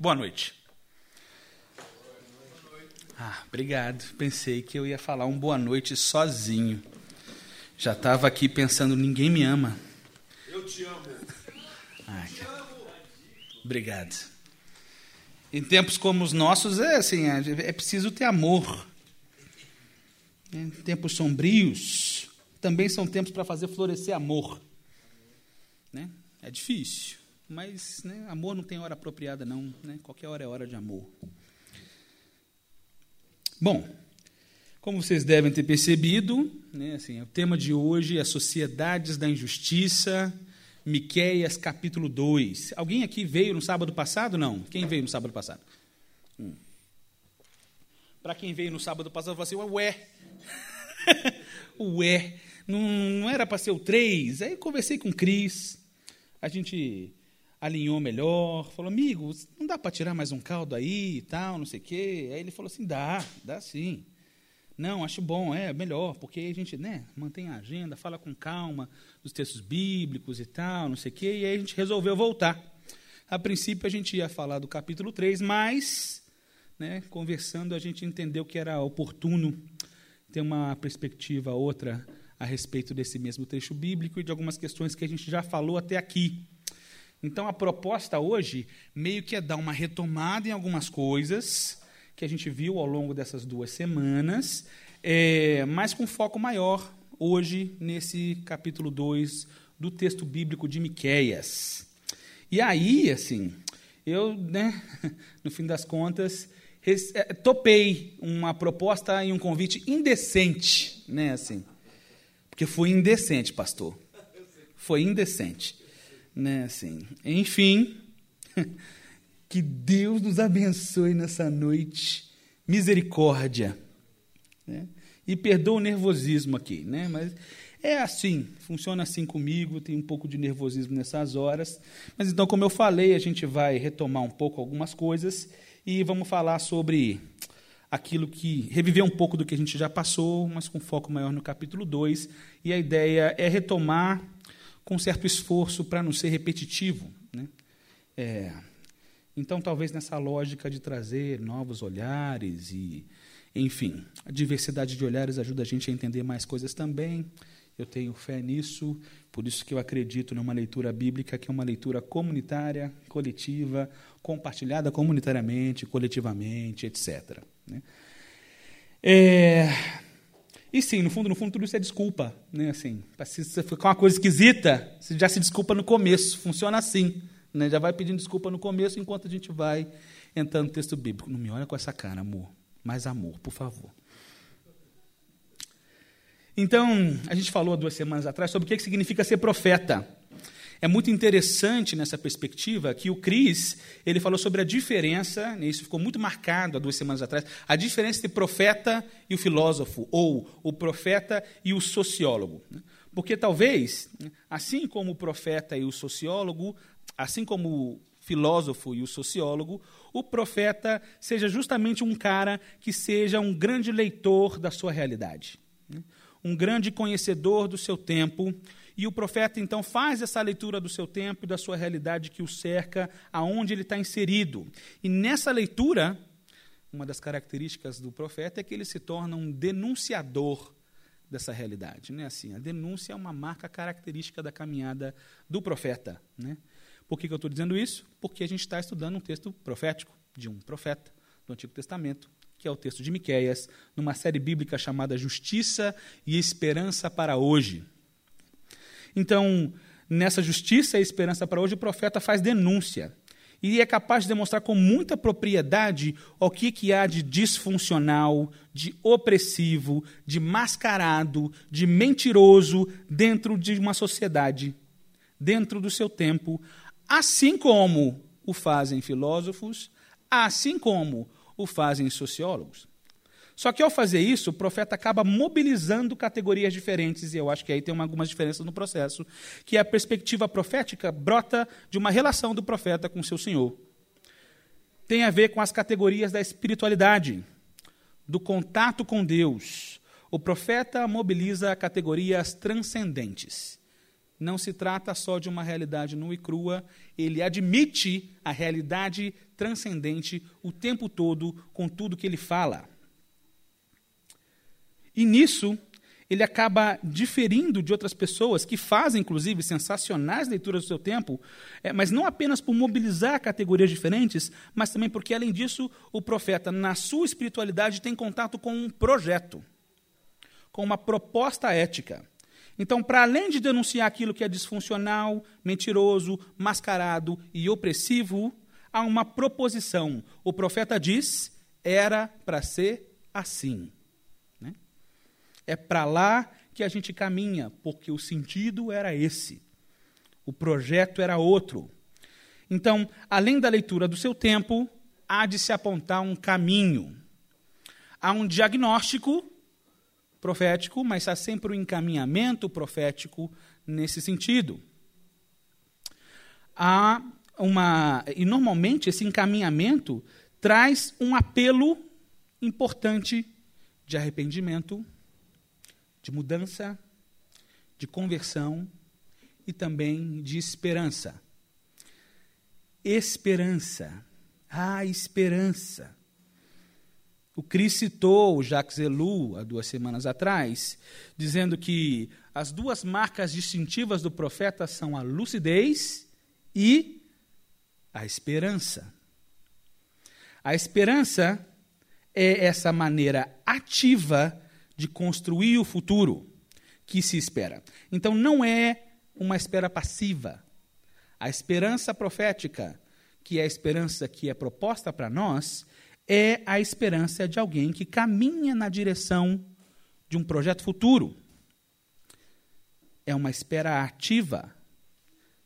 Boa noite. Ah, obrigado. Pensei que eu ia falar um boa noite sozinho. Já estava aqui pensando, ninguém me ama. Eu te amo. Ah, obrigado. Em tempos como os nossos, é assim, é, é preciso ter amor. Em tempos sombrios, também são tempos para fazer florescer amor. Né? É difícil, mas né, amor não tem hora apropriada, não. Né? Qualquer hora é hora de amor. Bom, como vocês devem ter percebido, né, assim, o tema de hoje é Sociedades da Injustiça, Miqueias capítulo 2. Alguém aqui veio no sábado passado? Não. Quem veio no sábado passado? Hum. Para quem veio no sábado passado, falei assim, ué, ué, não, não era para ser o 3? Aí conversei com o Cris, a gente alinhou melhor, falou, amigo, não dá para tirar mais um caldo aí e tal, não sei o quê. Aí ele falou assim, dá, dá sim. Não, acho bom, é melhor, porque a gente né, mantém a agenda, fala com calma dos textos bíblicos e tal, não sei o quê, e aí a gente resolveu voltar. A princípio a gente ia falar do capítulo 3, mas, né, conversando, a gente entendeu que era oportuno ter uma perspectiva outra a respeito desse mesmo trecho bíblico e de algumas questões que a gente já falou até aqui. Então a proposta hoje meio que é dar uma retomada em algumas coisas que a gente viu ao longo dessas duas semanas, é, mas com foco maior hoje nesse capítulo 2 do texto bíblico de Miquéias. E aí, assim, eu, né, no fim das contas, é, topei uma proposta e um convite indecente, né, assim, porque foi indecente, pastor. Foi indecente né, assim. Enfim, que Deus nos abençoe nessa noite. Misericórdia. Né? E perdoa o nervosismo aqui, né? Mas é assim, funciona assim comigo, tem um pouco de nervosismo nessas horas. Mas então, como eu falei, a gente vai retomar um pouco algumas coisas e vamos falar sobre aquilo que. reviver um pouco do que a gente já passou, mas com foco maior no capítulo 2. E a ideia é retomar com certo esforço para não ser repetitivo. Né? É, então, talvez nessa lógica de trazer novos olhares e, enfim, a diversidade de olhares ajuda a gente a entender mais coisas também. Eu tenho fé nisso, por isso que eu acredito numa leitura bíblica que é uma leitura comunitária, coletiva, compartilhada comunitariamente, coletivamente, etc. Né? É, e sim, no fundo, no fundo, tudo isso é desculpa. Né? Assim, se você ficar uma coisa esquisita, você já se desculpa no começo. Funciona assim. Né? Já vai pedindo desculpa no começo, enquanto a gente vai entrando no texto bíblico. Não me olha com essa cara, amor. Mais amor, por favor. Então, a gente falou duas semanas atrás sobre o que significa ser profeta. É muito interessante nessa perspectiva que o Cris ele falou sobre a diferença, né, isso ficou muito marcado há duas semanas atrás, a diferença entre profeta e o filósofo, ou o profeta e o sociólogo. Né. Porque talvez, assim como o profeta e o sociólogo, assim como o filósofo e o sociólogo, o profeta seja justamente um cara que seja um grande leitor da sua realidade, né. um grande conhecedor do seu tempo, e o profeta então faz essa leitura do seu tempo e da sua realidade que o cerca, aonde ele está inserido. E nessa leitura, uma das características do profeta é que ele se torna um denunciador dessa realidade. Né? Assim, a denúncia é uma marca característica da caminhada do profeta. Né? Por que, que eu estou dizendo isso? Porque a gente está estudando um texto profético de um profeta do Antigo Testamento, que é o texto de Miquéias, numa série bíblica chamada Justiça e Esperança para Hoje. Então, nessa justiça e esperança para hoje, o profeta faz denúncia. E é capaz de demonstrar com muita propriedade o que, que há de disfuncional, de opressivo, de mascarado, de mentiroso dentro de uma sociedade, dentro do seu tempo, assim como o fazem filósofos, assim como o fazem sociólogos. Só que ao fazer isso, o profeta acaba mobilizando categorias diferentes, e eu acho que aí tem uma, algumas diferenças no processo, que a perspectiva profética brota de uma relação do profeta com seu Senhor. Tem a ver com as categorias da espiritualidade, do contato com Deus. O profeta mobiliza categorias transcendentes. não se trata só de uma realidade nua e crua, ele admite a realidade transcendente o tempo todo com tudo que ele fala. E nisso, ele acaba diferindo de outras pessoas que fazem, inclusive, sensacionais leituras do seu tempo, é, mas não apenas por mobilizar categorias diferentes, mas também porque, além disso, o profeta, na sua espiritualidade, tem contato com um projeto, com uma proposta ética. Então, para além de denunciar aquilo que é disfuncional, mentiroso, mascarado e opressivo, há uma proposição. O profeta diz: era para ser assim. É para lá que a gente caminha, porque o sentido era esse. O projeto era outro. Então, além da leitura do seu tempo, há de se apontar um caminho. Há um diagnóstico profético, mas há sempre um encaminhamento profético nesse sentido. Há uma e normalmente esse encaminhamento traz um apelo importante de arrependimento, de mudança, de conversão e também de esperança. Esperança. Ah, esperança. O Cris citou o Jacques Ellul há duas semanas atrás, dizendo que as duas marcas distintivas do profeta são a lucidez e a esperança. A esperança é essa maneira ativa de construir o futuro que se espera. Então, não é uma espera passiva. A esperança profética, que é a esperança que é proposta para nós, é a esperança de alguém que caminha na direção de um projeto futuro. É uma espera ativa,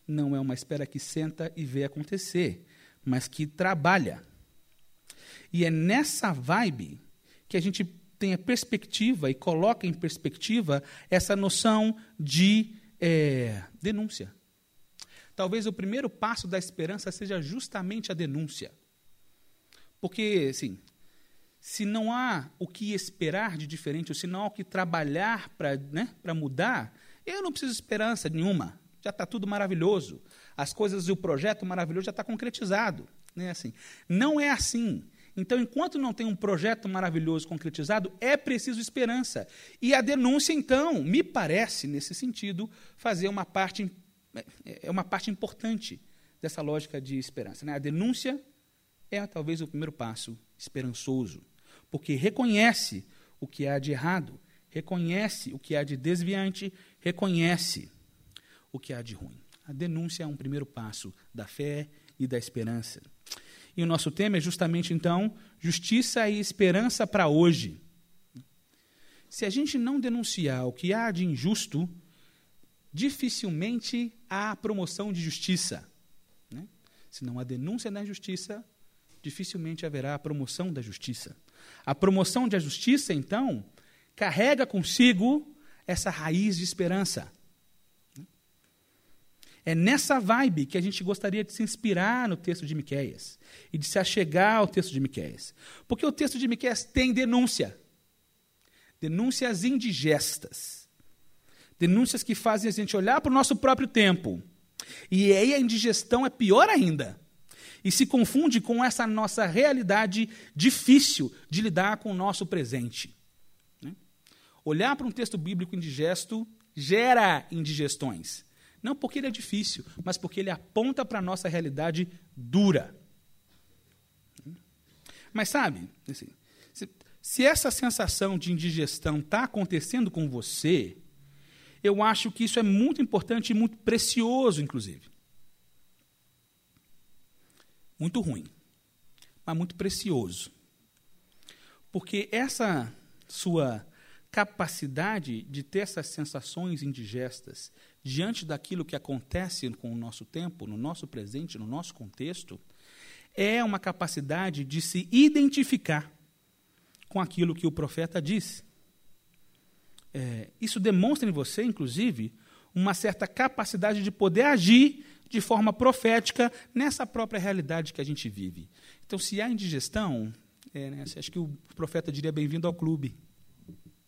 não é uma espera que senta e vê acontecer, mas que trabalha. E é nessa vibe que a gente tenha perspectiva e coloca em perspectiva essa noção de é, denúncia. Talvez o primeiro passo da esperança seja justamente a denúncia. Porque, assim, se não há o que esperar de diferente, ou se não há o que trabalhar para né, mudar, eu não preciso de esperança nenhuma. Já está tudo maravilhoso. As coisas e o projeto maravilhoso já está concretizado. Né, assim. Não é assim. Então, enquanto não tem um projeto maravilhoso concretizado, é preciso esperança. E a denúncia, então, me parece, nesse sentido, fazer uma parte, é uma parte importante dessa lógica de esperança. Né? A denúncia é talvez o primeiro passo esperançoso, porque reconhece o que há de errado, reconhece o que há de desviante, reconhece o que há de ruim. A denúncia é um primeiro passo da fé e da esperança. E o nosso tema é justamente, então, justiça e esperança para hoje. Se a gente não denunciar o que há de injusto, dificilmente há promoção de justiça. Né? Se não há denúncia da injustiça, dificilmente haverá a promoção da justiça. A promoção da justiça, então, carrega consigo essa raiz de esperança. É nessa vibe que a gente gostaria de se inspirar no texto de Miqueias e de se achegar ao texto de Miqueias. Porque o texto de Miqueias tem denúncia. Denúncias indigestas. Denúncias que fazem a gente olhar para o nosso próprio tempo. E aí a indigestão é pior ainda. E se confunde com essa nossa realidade difícil de lidar com o nosso presente. Né? Olhar para um texto bíblico indigesto gera indigestões. Não porque ele é difícil, mas porque ele aponta para a nossa realidade dura. Mas sabe, assim, se, se essa sensação de indigestão está acontecendo com você, eu acho que isso é muito importante e muito precioso, inclusive. Muito ruim, mas muito precioso. Porque essa sua capacidade de ter essas sensações indigestas diante daquilo que acontece com o nosso tempo, no nosso presente, no nosso contexto, é uma capacidade de se identificar com aquilo que o profeta diz. É, isso demonstra em você, inclusive, uma certa capacidade de poder agir de forma profética nessa própria realidade que a gente vive. Então, se há indigestão, é, né, acho que o profeta diria bem-vindo ao clube.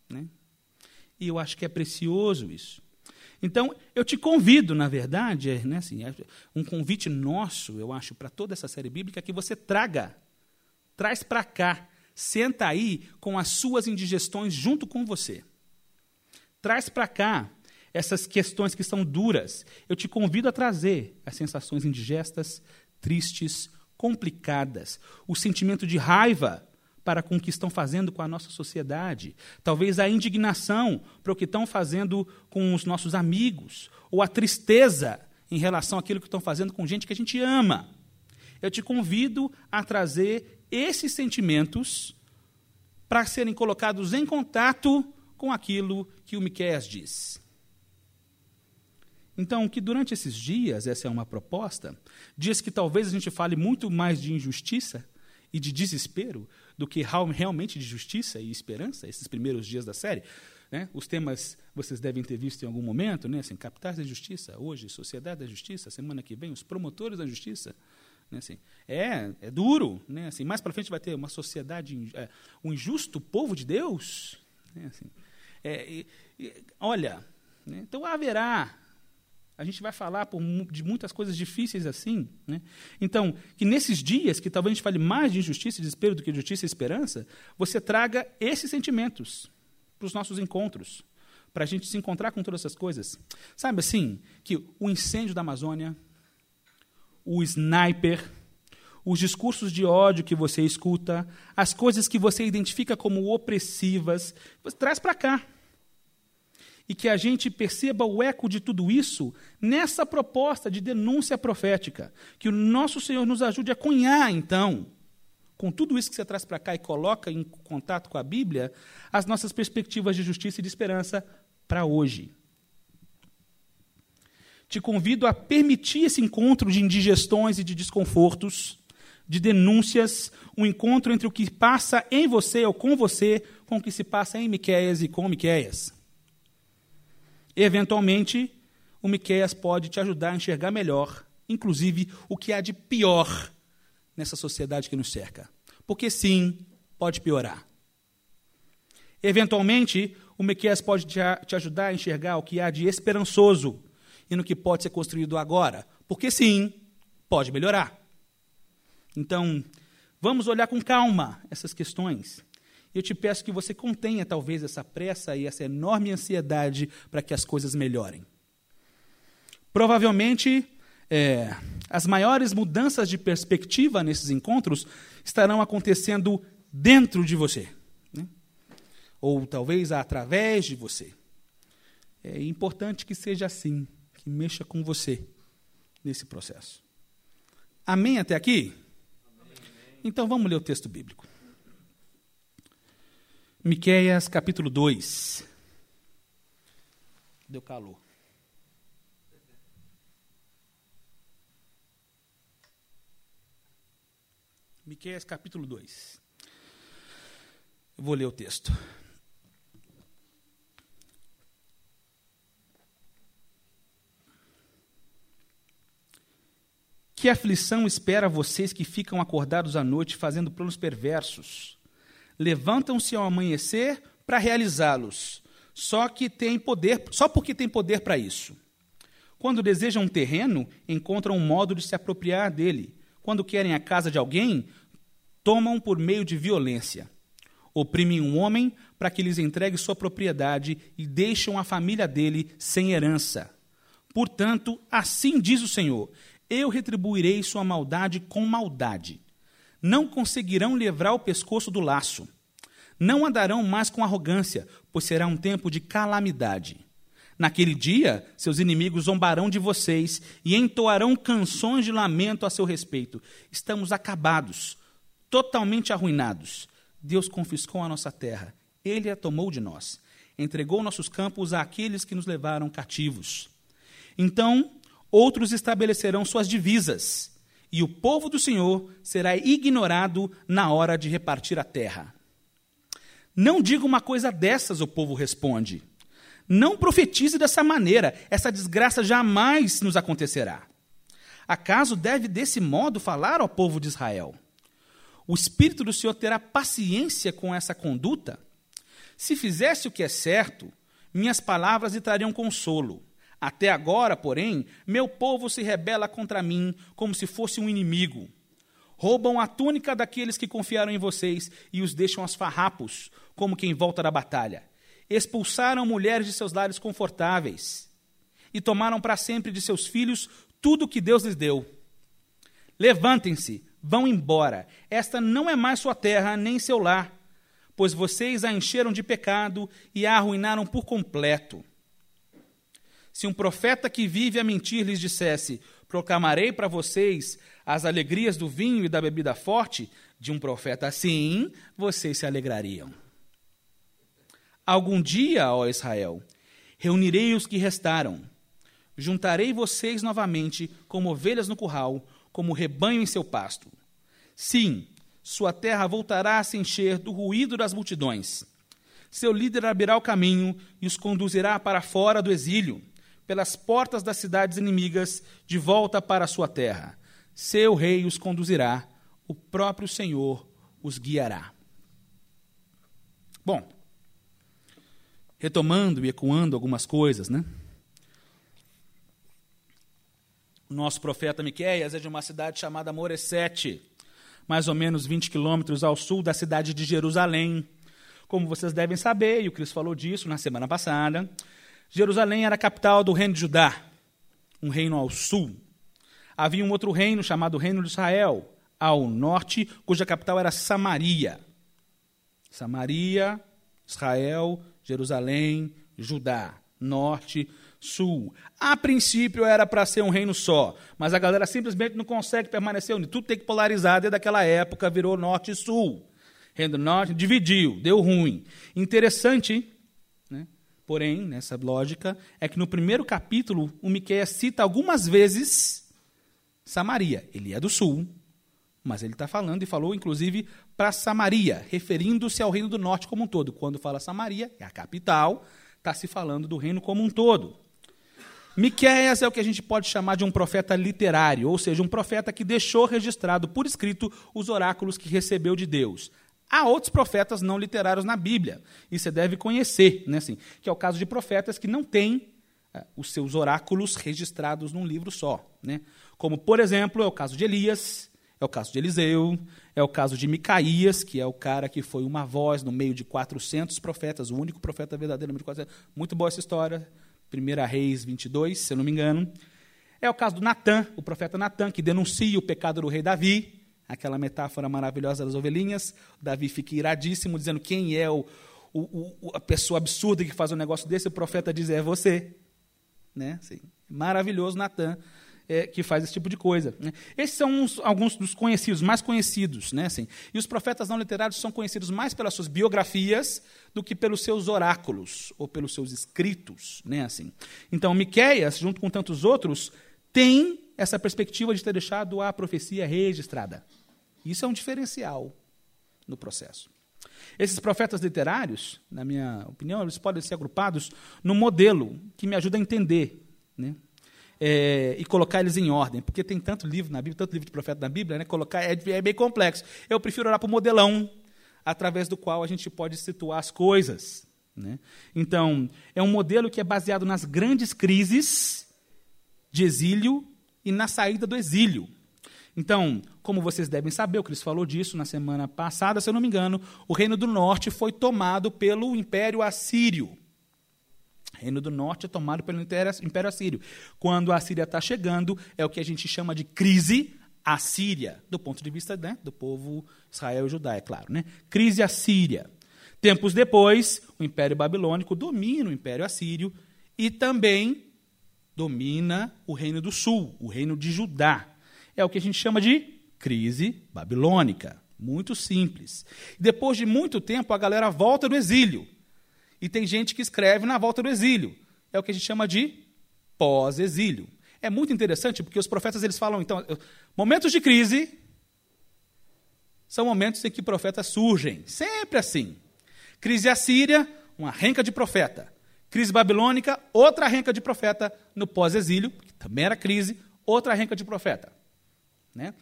Né? E eu acho que é precioso isso. Então, eu te convido, na verdade, é, né, assim, é um convite nosso, eu acho, para toda essa série bíblica, que você traga, traz para cá, senta aí com as suas indigestões junto com você. Traz para cá essas questões que são duras. Eu te convido a trazer as sensações indigestas, tristes, complicadas, o sentimento de raiva para com o que estão fazendo com a nossa sociedade, talvez a indignação para o que estão fazendo com os nossos amigos, ou a tristeza em relação àquilo que estão fazendo com gente que a gente ama. Eu te convido a trazer esses sentimentos para serem colocados em contato com aquilo que o Miqueias diz. Então, que durante esses dias, essa é uma proposta, dias que talvez a gente fale muito mais de injustiça e de desespero do que realmente de justiça e esperança, esses primeiros dias da série. Né? Os temas vocês devem ter visto em algum momento, né? assim, capitais da justiça, hoje, sociedade da justiça, semana que vem, os promotores da justiça. Né? Assim, é, é duro. Né? Assim, mais para frente vai ter uma sociedade, é, um injusto povo de Deus. Né? Assim, é, olha, né? então haverá a gente vai falar por, de muitas coisas difíceis assim. Né? Então, que nesses dias, que talvez a gente fale mais de injustiça e desespero do que de justiça e esperança, você traga esses sentimentos para os nossos encontros, para a gente se encontrar com todas essas coisas. Sabe assim, que o incêndio da Amazônia, o sniper, os discursos de ódio que você escuta, as coisas que você identifica como opressivas, você traz para cá e que a gente perceba o eco de tudo isso nessa proposta de denúncia profética. Que o nosso Senhor nos ajude a cunhar, então, com tudo isso que você traz para cá e coloca em contato com a Bíblia, as nossas perspectivas de justiça e de esperança para hoje. Te convido a permitir esse encontro de indigestões e de desconfortos, de denúncias, um encontro entre o que passa em você ou com você, com o que se passa em Miqueias e com Miqueias. Eventualmente, o Miqueias pode te ajudar a enxergar melhor, inclusive o que há de pior nessa sociedade que nos cerca. Porque sim, pode piorar. Eventualmente, o Miqueias pode te ajudar a enxergar o que há de esperançoso e no que pode ser construído agora. Porque sim, pode melhorar. Então, vamos olhar com calma essas questões eu te peço que você contenha talvez essa pressa e essa enorme ansiedade para que as coisas melhorem. Provavelmente, é, as maiores mudanças de perspectiva nesses encontros estarão acontecendo dentro de você, né? ou talvez através de você. É importante que seja assim, que mexa com você nesse processo. Amém até aqui? Amém. Então vamos ler o texto bíblico. Miqueias capítulo 2. Deu calor. Miqueias capítulo 2. Eu vou ler o texto. Que aflição espera vocês que ficam acordados à noite fazendo planos perversos? Levantam-se ao amanhecer para realizá-los, só que tem poder, só porque tem poder para isso. Quando desejam um terreno, encontram um modo de se apropriar dele. Quando querem a casa de alguém, tomam por meio de violência. Oprimem um homem para que lhes entregue sua propriedade e deixam a família dele sem herança. Portanto, assim diz o Senhor: eu retribuirei sua maldade com maldade não conseguirão livrar o pescoço do laço. Não andarão mais com arrogância, pois será um tempo de calamidade. Naquele dia, seus inimigos zombarão de vocês e entoarão canções de lamento a seu respeito. Estamos acabados, totalmente arruinados. Deus confiscou a nossa terra, ele a tomou de nós, entregou nossos campos àqueles que nos levaram cativos. Então, outros estabelecerão suas divisas e o povo do Senhor será ignorado na hora de repartir a terra. Não diga uma coisa dessas, o povo responde. Não profetize dessa maneira, essa desgraça jamais nos acontecerá. Acaso deve desse modo falar ao povo de Israel? O Espírito do Senhor terá paciência com essa conduta? Se fizesse o que é certo, minhas palavras lhe trariam consolo. Até agora, porém, meu povo se rebela contra mim como se fosse um inimigo. Roubam a túnica daqueles que confiaram em vocês e os deixam aos farrapos, como quem volta da batalha. Expulsaram mulheres de seus lares confortáveis e tomaram para sempre de seus filhos tudo o que Deus lhes deu. Levantem-se, vão embora. Esta não é mais sua terra, nem seu lar, pois vocês a encheram de pecado e a arruinaram por completo. Se um profeta que vive a mentir lhes dissesse: Proclamarei para vocês as alegrias do vinho e da bebida forte, de um profeta assim, vocês se alegrariam. Algum dia, ó Israel, reunirei os que restaram, juntarei vocês novamente como ovelhas no curral, como rebanho em seu pasto. Sim, sua terra voltará a se encher do ruído das multidões. Seu líder abrirá o caminho e os conduzirá para fora do exílio pelas portas das cidades inimigas de volta para a sua terra. Seu rei os conduzirá, o próprio Senhor os guiará. Bom, retomando e ecoando algumas coisas, né? O nosso profeta Miqueias é de uma cidade chamada Moresete, mais ou menos 20 quilômetros ao sul da cidade de Jerusalém. Como vocês devem saber, e o Cris falou disso na semana passada, Jerusalém era a capital do reino de Judá, um reino ao sul. Havia um outro reino chamado Reino de Israel, ao norte, cuja capital era Samaria. Samaria, Israel, Jerusalém, Judá, norte, sul. A princípio era para ser um reino só, mas a galera simplesmente não consegue permanecer unido. Tudo tem que polarizar desde aquela época, virou norte e sul. Reino do norte dividiu, deu ruim. Interessante, hein? Porém, nessa lógica, é que no primeiro capítulo o Miqueias cita algumas vezes Samaria. Ele é do sul, mas ele está falando e falou, inclusive, para Samaria, referindo-se ao reino do norte como um todo. Quando fala Samaria, é a capital, está se falando do reino como um todo. Miqueias é o que a gente pode chamar de um profeta literário, ou seja, um profeta que deixou registrado por escrito os oráculos que recebeu de Deus. Há outros profetas não literários na Bíblia, e você deve conhecer, né, assim, que é o caso de profetas que não têm uh, os seus oráculos registrados num livro só. Né? Como, por exemplo, é o caso de Elias, é o caso de Eliseu, é o caso de Micaías, que é o cara que foi uma voz no meio de 400 profetas, o único profeta verdadeiro no meio de 400. Muito boa essa história, 1 Reis 22, se eu não me engano. É o caso do Natã, o profeta Natã, que denuncia o pecado do rei Davi, aquela metáfora maravilhosa das ovelhinhas. Davi fica iradíssimo, dizendo quem é o, o, o, a pessoa absurda que faz um negócio desse. O profeta diz: é você. Né? Assim, maravilhoso, Natan. É, que faz esse tipo de coisa. Né? Esses são uns, alguns dos conhecidos, mais conhecidos. Né, assim. E os profetas não literários são conhecidos mais pelas suas biografias do que pelos seus oráculos ou pelos seus escritos. Né, assim. Então, Miqueias, junto com tantos outros, tem essa perspectiva de ter deixado a profecia registrada. Isso é um diferencial no processo. Esses profetas literários, na minha opinião, eles podem ser agrupados num modelo que me ajuda a entender né? É, e colocar eles em ordem, porque tem tanto livro na Bíblia, tanto livro de profeta na Bíblia, né? colocar é, é bem complexo. Eu prefiro olhar para o modelão, através do qual a gente pode situar as coisas. Né? Então, é um modelo que é baseado nas grandes crises de exílio e na saída do exílio. Então, como vocês devem saber, o Cristo falou disso na semana passada, se eu não me engano, o Reino do Norte foi tomado pelo Império Assírio. O Reino do Norte é tomado pelo Império Assírio. Quando a Síria está chegando, é o que a gente chama de crise assíria, do ponto de vista né, do povo Israel e Judá, é claro. Né? Crise assíria. Tempos depois, o Império Babilônico domina o Império Assírio e também domina o Reino do Sul, o Reino de Judá é o que a gente chama de crise babilônica. Muito simples. Depois de muito tempo, a galera volta do exílio. E tem gente que escreve na volta do exílio. É o que a gente chama de pós-exílio. É muito interessante porque os profetas eles falam, então, momentos de crise são momentos em que profetas surgem. Sempre assim. Crise assíria, uma renca de profeta. Crise babilônica, outra renca de profeta no pós-exílio, que também era crise, outra renca de profeta. Né?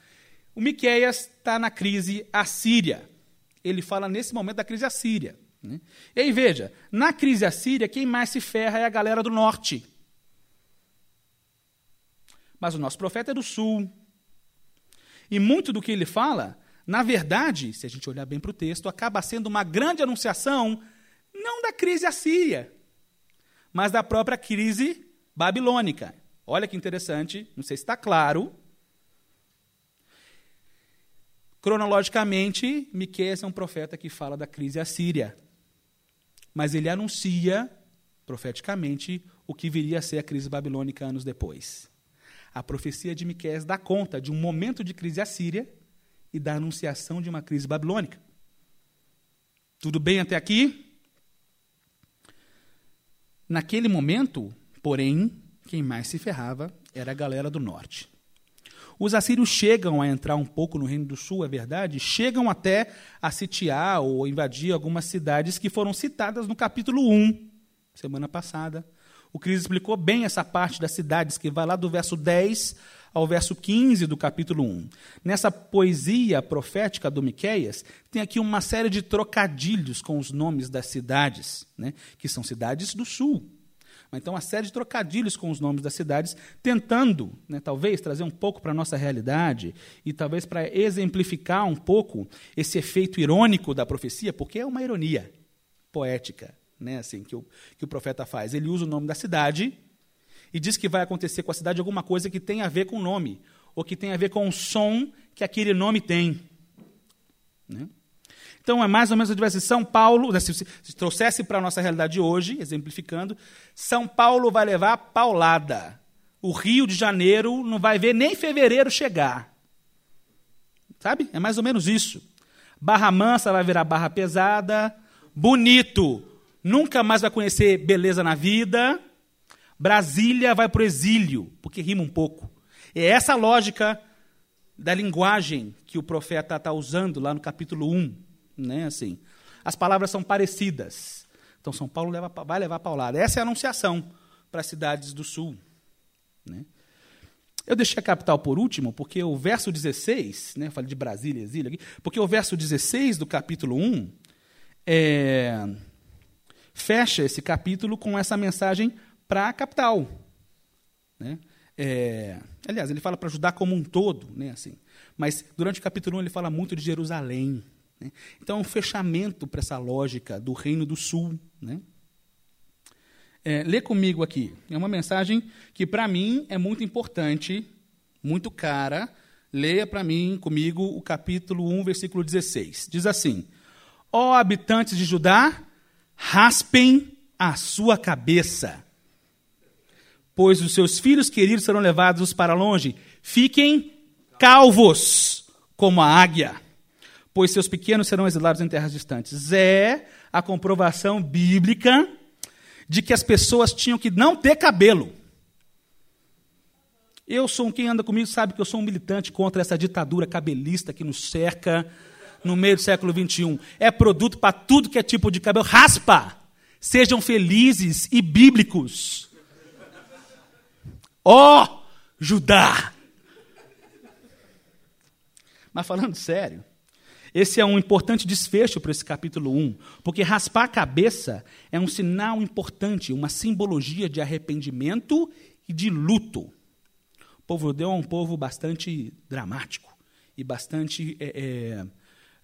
O Miqueias está na crise assíria. Ele fala nesse momento da crise assíria. Né? E aí veja, na crise assíria, quem mais se ferra é a galera do norte. Mas o nosso profeta é do sul. E muito do que ele fala, na verdade, se a gente olhar bem para o texto, acaba sendo uma grande anunciação, não da crise assíria, mas da própria crise babilônica. Olha que interessante, não sei se está claro. Cronologicamente, Miqueias é um profeta que fala da crise assíria. Mas ele anuncia, profeticamente, o que viria a ser a crise babilônica anos depois. A profecia de Miqueias dá conta de um momento de crise assíria e da anunciação de uma crise babilônica. Tudo bem até aqui? Naquele momento, porém, quem mais se ferrava era a galera do norte. Os assírios chegam a entrar um pouco no Reino do Sul, é verdade? Chegam até a sitiar ou invadir algumas cidades que foram citadas no capítulo 1, semana passada. O Cris explicou bem essa parte das cidades, que vai lá do verso 10 ao verso 15 do capítulo 1. Nessa poesia profética do Miqueias, tem aqui uma série de trocadilhos com os nomes das cidades, né, que são cidades do sul. Então, uma série de trocadilhos com os nomes das cidades, tentando, né, talvez, trazer um pouco para a nossa realidade e talvez para exemplificar um pouco esse efeito irônico da profecia, porque é uma ironia poética né, assim, que, o, que o profeta faz. Ele usa o nome da cidade e diz que vai acontecer com a cidade alguma coisa que tem a ver com o nome, ou que tem a ver com o som que aquele nome tem. Né? Então, é mais ou menos, se tivesse São Paulo, né, se, se trouxesse para a nossa realidade hoje, exemplificando, São Paulo vai levar paulada. O Rio de Janeiro não vai ver nem fevereiro chegar. Sabe? É mais ou menos isso. Barra Mansa vai virar barra pesada. Bonito nunca mais vai conhecer beleza na vida. Brasília vai para o exílio, porque rima um pouco. É essa lógica da linguagem que o profeta está usando lá no capítulo 1. Né, assim. As palavras são parecidas. Então, São Paulo leva, vai levar paulada. Essa é a anunciação para as cidades do sul. Né? Eu deixei a capital por último, porque o verso 16, né, eu falei de Brasília, exílio aqui, porque o verso 16 do capítulo 1 é, fecha esse capítulo com essa mensagem para a capital. Né? É, aliás, ele fala para Judá como um todo, né, assim. mas durante o capítulo 1 ele fala muito de Jerusalém. Né? Então é um fechamento para essa lógica do Reino do Sul. Né? É, lê comigo aqui. É uma mensagem que, para mim, é muito importante, muito cara. Leia para mim, comigo, o capítulo 1, versículo 16. Diz assim: Ó habitantes de Judá, raspem a sua cabeça, pois os seus filhos queridos serão levados para longe. Fiquem calvos como a águia, pois seus pequenos serão exilados em terras distantes. É a comprovação bíblica de que as pessoas tinham que não ter cabelo. Eu sou quem anda comigo sabe que eu sou um militante contra essa ditadura cabelista que nos cerca no meio do século XXI. É produto para tudo que é tipo de cabelo. Raspa! Sejam felizes e bíblicos. Ó, oh, Judá! Mas falando sério, esse é um importante desfecho para esse capítulo 1, porque raspar a cabeça é um sinal importante, uma simbologia de arrependimento e de luto. O povo judeu é um povo bastante dramático e bastante é, é,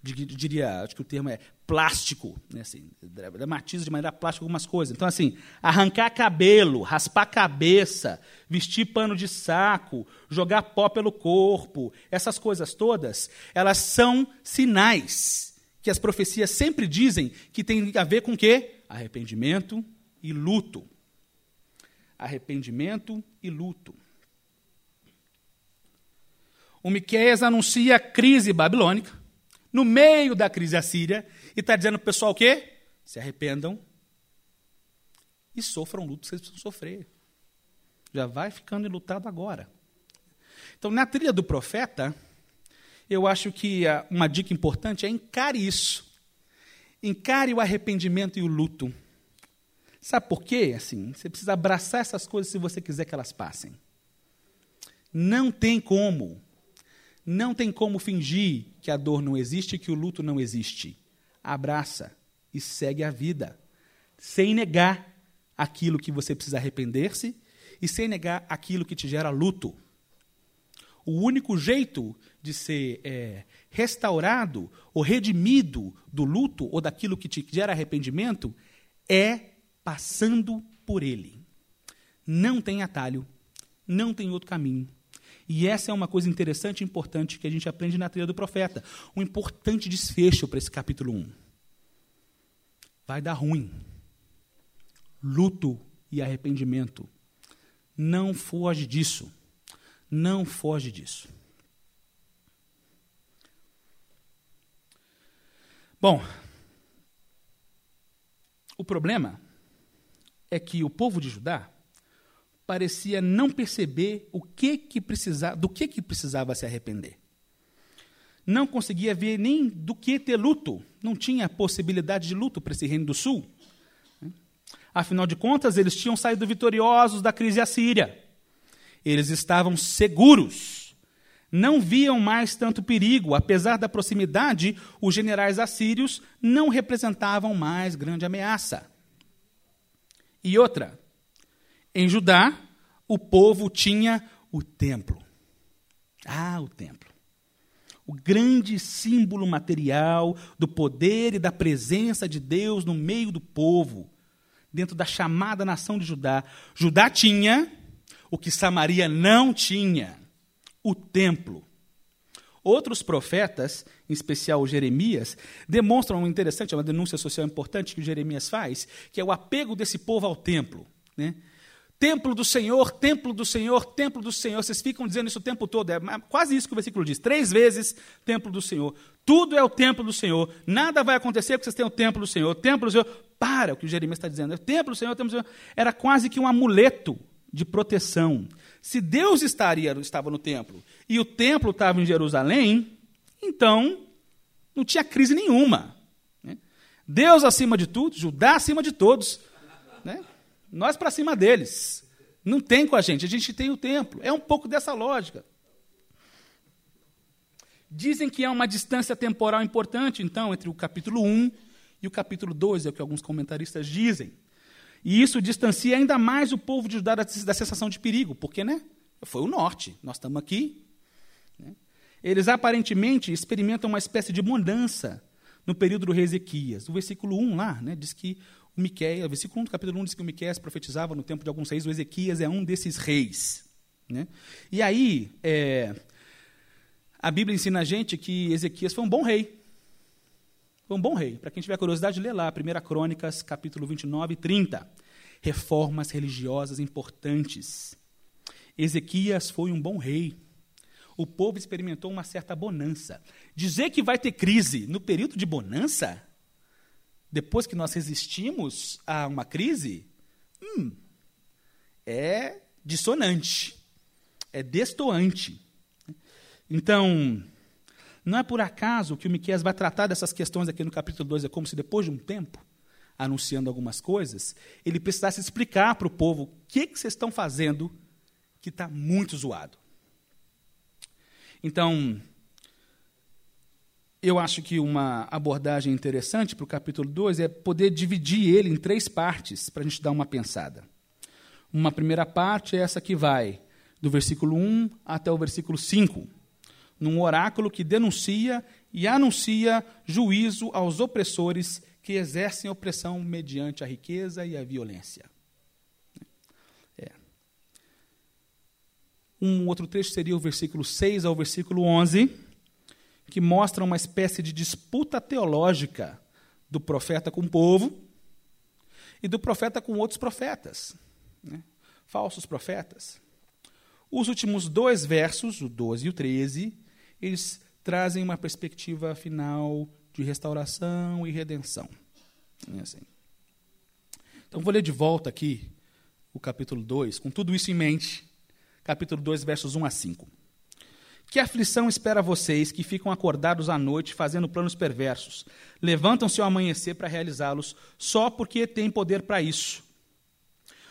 diria, acho que o termo é plástico, né, assim, dramatiza de maneira plástica algumas coisas. Então, assim, arrancar cabelo, raspar cabeça, vestir pano de saco, jogar pó pelo corpo, essas coisas todas, elas são sinais que as profecias sempre dizem que tem a ver com quê? Arrependimento e luto. Arrependimento e luto. O Miqueias anuncia a crise babilônica, no meio da crise assíria, e está dizendo para o pessoal o quê? Se arrependam e sofram luto que vocês precisam sofrer. Já vai ficando lutado agora. Então, na trilha do profeta, eu acho que uma dica importante é encare isso. Encare o arrependimento e o luto. Sabe por quê? Assim, você precisa abraçar essas coisas se você quiser que elas passem. Não tem como não tem como fingir que a dor não existe, que o luto não existe. Abraça e segue a vida, sem negar aquilo que você precisa arrepender-se e sem negar aquilo que te gera luto. o único jeito de ser é, restaurado ou redimido do luto ou daquilo que te gera arrependimento é passando por ele. Não tem atalho, não tem outro caminho. E essa é uma coisa interessante e importante que a gente aprende na trilha do profeta. Um importante desfecho para esse capítulo 1. Vai dar ruim. Luto e arrependimento. Não foge disso. Não foge disso. Bom, o problema é que o povo de Judá parecia não perceber o que que precisava, do que que precisava se arrepender. Não conseguia ver nem do que ter luto, não tinha possibilidade de luto para esse reino do sul. Afinal de contas, eles tinham saído vitoriosos da crise assíria. Eles estavam seguros. Não viam mais tanto perigo. Apesar da proximidade, os generais assírios não representavam mais grande ameaça. E outra, em Judá, o povo tinha o templo. Ah, o templo. O grande símbolo material do poder e da presença de Deus no meio do povo, dentro da chamada nação de Judá. Judá tinha o que Samaria não tinha: o templo. Outros profetas, em especial Jeremias, demonstram um interessante, uma denúncia social importante que Jeremias faz, que é o apego desse povo ao templo. Né? Templo do Senhor, templo do Senhor, templo do Senhor. Vocês ficam dizendo isso o tempo todo. É quase isso que o versículo diz. Três vezes, templo do Senhor. Tudo é o templo do Senhor. Nada vai acontecer porque vocês têm o templo do Senhor. O templo do Senhor. Para o que o Jeremias está dizendo. O templo do Senhor, o templo do Senhor. Era quase que um amuleto de proteção. Se Deus estaria, estava no templo e o templo estava em Jerusalém, então não tinha crise nenhuma. Né? Deus acima de tudo, Judá acima de todos. Nós para cima deles. Não tem com a gente, a gente tem o templo. É um pouco dessa lógica. Dizem que há uma distância temporal importante, então, entre o capítulo 1 e o capítulo 2, é o que alguns comentaristas dizem. E isso distancia ainda mais o povo de Judá da, sensação de perigo, porque né, foi o norte, nós estamos aqui. Né? Eles aparentemente experimentam uma espécie de mudança no período do rei Ezequias. O versículo 1 lá né, diz que o Miqueias, versículo 1 do capítulo 1 diz que o Miqueias profetizava no tempo de alguns reis, o Ezequias é um desses reis. Né? E aí, é, a Bíblia ensina a gente que Ezequias foi um bom rei. Foi um bom rei. Para quem tiver curiosidade, lê lá, 1 Crônicas, capítulo 29 e 30. Reformas religiosas importantes. Ezequias foi um bom rei. O povo experimentou uma certa bonança. Dizer que vai ter crise no período de bonança depois que nós resistimos a uma crise, hum, é dissonante, é destoante. Então, não é por acaso que o Miqueias vai tratar dessas questões aqui no capítulo 2, é como se depois de um tempo, anunciando algumas coisas, ele precisasse explicar para o povo o que, que vocês estão fazendo que está muito zoado. Então, eu acho que uma abordagem interessante para o capítulo 2 é poder dividir ele em três partes para a gente dar uma pensada. Uma primeira parte é essa que vai do versículo 1 até o versículo 5, num oráculo que denuncia e anuncia juízo aos opressores que exercem opressão mediante a riqueza e a violência. É. Um outro trecho seria o versículo 6 ao versículo 11 que mostra uma espécie de disputa teológica do profeta com o povo e do profeta com outros profetas, né? falsos profetas. Os últimos dois versos, o 12 e o 13, eles trazem uma perspectiva final de restauração e redenção. É assim. Então, vou ler de volta aqui o capítulo 2, com tudo isso em mente. Capítulo 2, versos 1 a 5. Que aflição espera vocês que ficam acordados à noite fazendo planos perversos? Levantam-se ao amanhecer para realizá-los só porque têm poder para isso.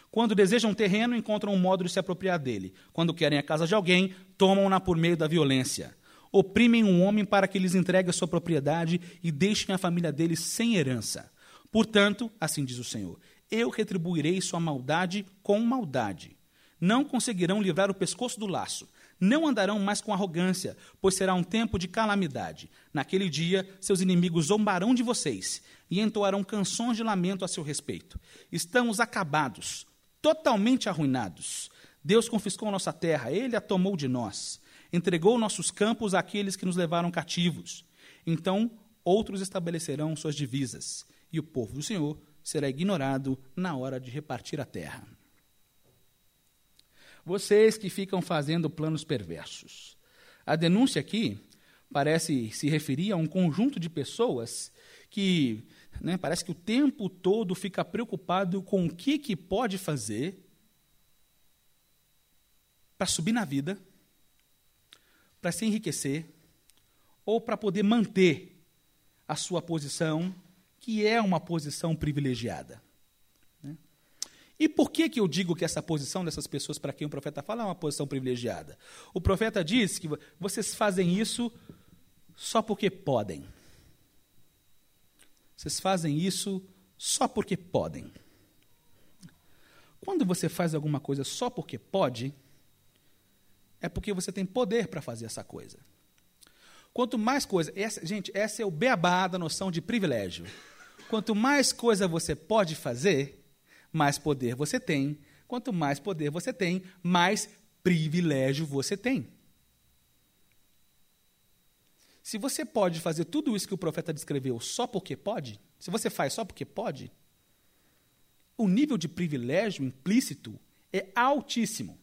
Quando desejam terreno, encontram um modo de se apropriar dele. Quando querem a casa de alguém, tomam-na por meio da violência. Oprimem um homem para que lhes entregue a sua propriedade e deixem a família dele sem herança. Portanto, assim diz o Senhor, eu retribuirei sua maldade com maldade. Não conseguirão livrar o pescoço do laço Não andarão mais com arrogância, pois será um tempo de calamidade. Naquele dia, seus inimigos zombarão de vocês e entoarão canções de lamento a seu respeito. Estamos acabados, totalmente arruinados. Deus confiscou nossa terra, ele a tomou de nós. Entregou nossos campos àqueles que nos levaram cativos. Então, outros estabelecerão suas divisas, e o povo do Senhor será ignorado na hora de repartir a terra. Vocês que ficam fazendo planos perversos. A denúncia aqui parece se referir a um conjunto de pessoas que né, parece que o tempo todo fica preocupado com o que, que pode fazer para subir na vida, para se enriquecer, ou para poder manter a sua posição, que é uma posição privilegiada. E por que, que eu digo que essa posição dessas pessoas para quem o profeta fala é uma posição privilegiada? O profeta diz que vocês fazem isso só porque podem. Vocês fazem isso só porque podem. Quando você faz alguma coisa só porque pode, é porque você tem poder para fazer essa coisa. Quanto mais coisa, essa, gente, essa é o beabá da noção de privilégio. Quanto mais coisa você pode fazer, mais poder você tem. Quanto mais poder você tem, mais privilégio você tem. Se você pode fazer tudo isso que o profeta descreveu só porque pode, se você faz só porque pode, o nível de privilégio implícito é altíssimo.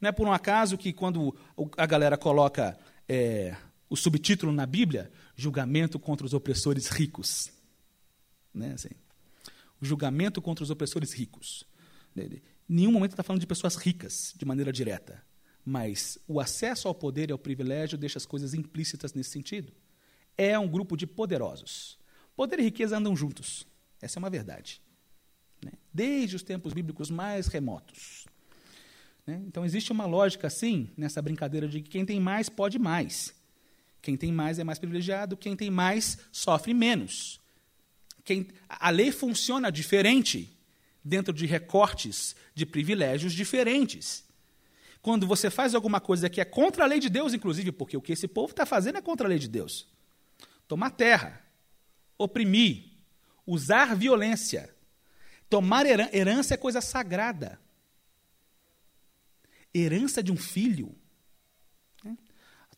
Não é por um acaso que quando a galera coloca é, o subtítulo na Bíblia, julgamento contra os opressores ricos. Né, assim, julgamento contra os opressores ricos. Em nenhum momento está falando de pessoas ricas, de maneira direta. Mas o acesso ao poder e ao privilégio deixa as coisas implícitas nesse sentido. É um grupo de poderosos. Poder e riqueza andam juntos. Essa é uma verdade. Né? Desde os tempos bíblicos mais remotos. Né? Então, existe uma lógica, assim, nessa brincadeira de que quem tem mais pode mais. Quem tem mais é mais privilegiado, quem tem mais sofre menos. Quem, a lei funciona diferente dentro de recortes de privilégios diferentes. Quando você faz alguma coisa que é contra a lei de Deus, inclusive, porque o que esse povo está fazendo é contra a lei de Deus. Tomar terra, oprimir, usar violência. Tomar herança é coisa sagrada. Herança de um filho. Né?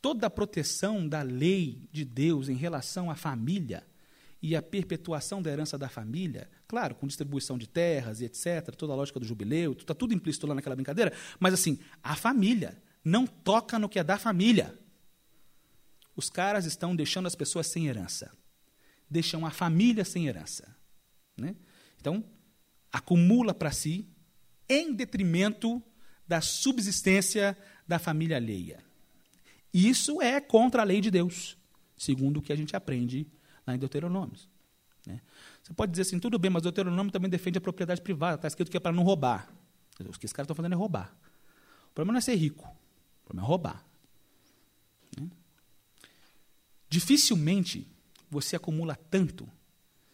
Toda a proteção da lei de Deus em relação à família e a perpetuação da herança da família, claro, com distribuição de terras e etc., toda a lógica do jubileu, está tudo implícito lá naquela brincadeira, mas assim, a família não toca no que é da família. Os caras estão deixando as pessoas sem herança, deixam a família sem herança. Né? Então, acumula para si em detrimento da subsistência da família alheia. Isso é contra a lei de Deus, segundo o que a gente aprende lá em Deuteronômio. Né? Você pode dizer assim, tudo bem, mas Deuteronômio também defende a propriedade privada, está escrito que é para não roubar. O que esses caras estão fazendo é roubar. O problema não é ser rico, o problema é roubar. Né? Dificilmente você acumula tanto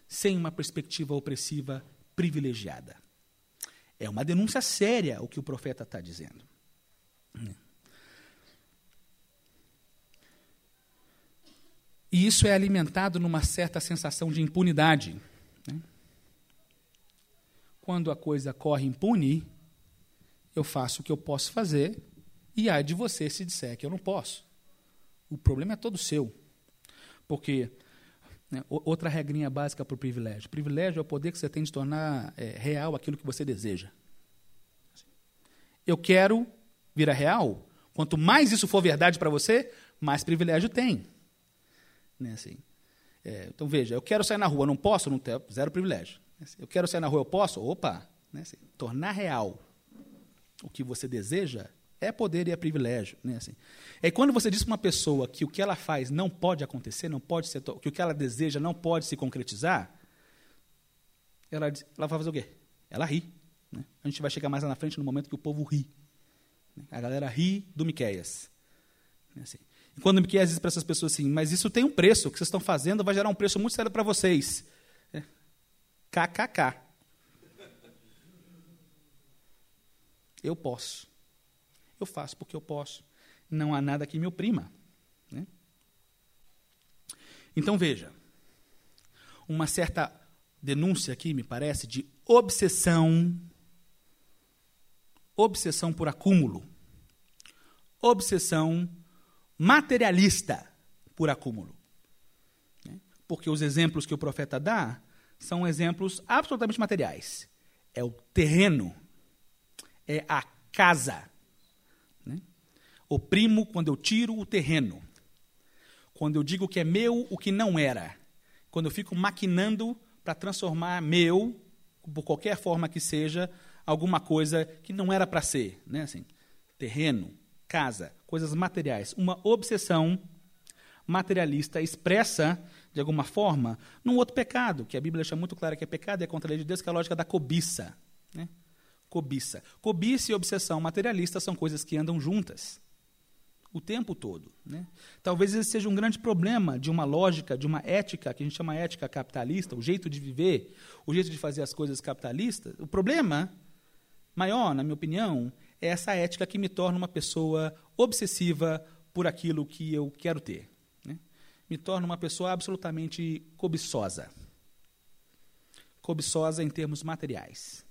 sem uma perspectiva opressiva privilegiada. É uma denúncia séria o que o profeta está dizendo. Né? E isso é alimentado numa certa sensação de impunidade. Né? Quando a coisa corre impune, eu faço o que eu posso fazer, e ai de você se disser que eu não posso. O problema é todo seu. Porque, né, outra regrinha básica para o privilégio: privilégio é o poder que você tem de tornar é, real aquilo que você deseja. Eu quero virar real. Quanto mais isso for verdade para você, mais privilégio tem. Né, assim. É, então, veja, eu quero sair na rua, não posso? Não tenho, zero privilégio. Né, assim. Eu quero sair na rua, eu posso? Opa! Né, assim. Tornar real o que você deseja é poder e é privilégio. Né, assim. E quando você diz para uma pessoa que o que ela faz não pode acontecer, não pode ser, que o que ela deseja não pode se concretizar, ela, ela vai fazer o quê? Ela ri. Né? A gente vai chegar mais lá na frente no momento que o povo ri. A galera ri do Miquéias. Né, assim. E quando me quer diz para essas pessoas assim, mas isso tem um preço, o que vocês estão fazendo vai gerar um preço muito sério para vocês. É. KKK. Eu posso. Eu faço porque eu posso. não há nada que me oprima. Né? Então veja, uma certa denúncia aqui, me parece, de obsessão, obsessão por acúmulo, obsessão materialista por acúmulo. Né? Porque os exemplos que o profeta dá são exemplos absolutamente materiais. É o terreno, é a casa. Né? Oprimo quando eu tiro o terreno. Quando eu digo que é meu o que não era. Quando eu fico maquinando para transformar meu, por qualquer forma que seja, alguma coisa que não era para ser. Né? Assim, terreno, casa, coisas materiais. Uma obsessão materialista expressa, de alguma forma, num outro pecado, que a Bíblia deixa muito claro que é pecado, é contra a lei de Deus, que é a lógica da cobiça. Né? Cobiça. Cobiça e obsessão materialista são coisas que andam juntas o tempo todo. Né? Talvez esse seja um grande problema de uma lógica, de uma ética, que a gente chama ética capitalista, o jeito de viver, o jeito de fazer as coisas capitalistas. O problema maior, na minha opinião, é essa ética que me torna uma pessoa obsessiva por aquilo que eu quero ter. Né? Me torna uma pessoa absolutamente cobiçosa. Cobiçosa em termos materiais.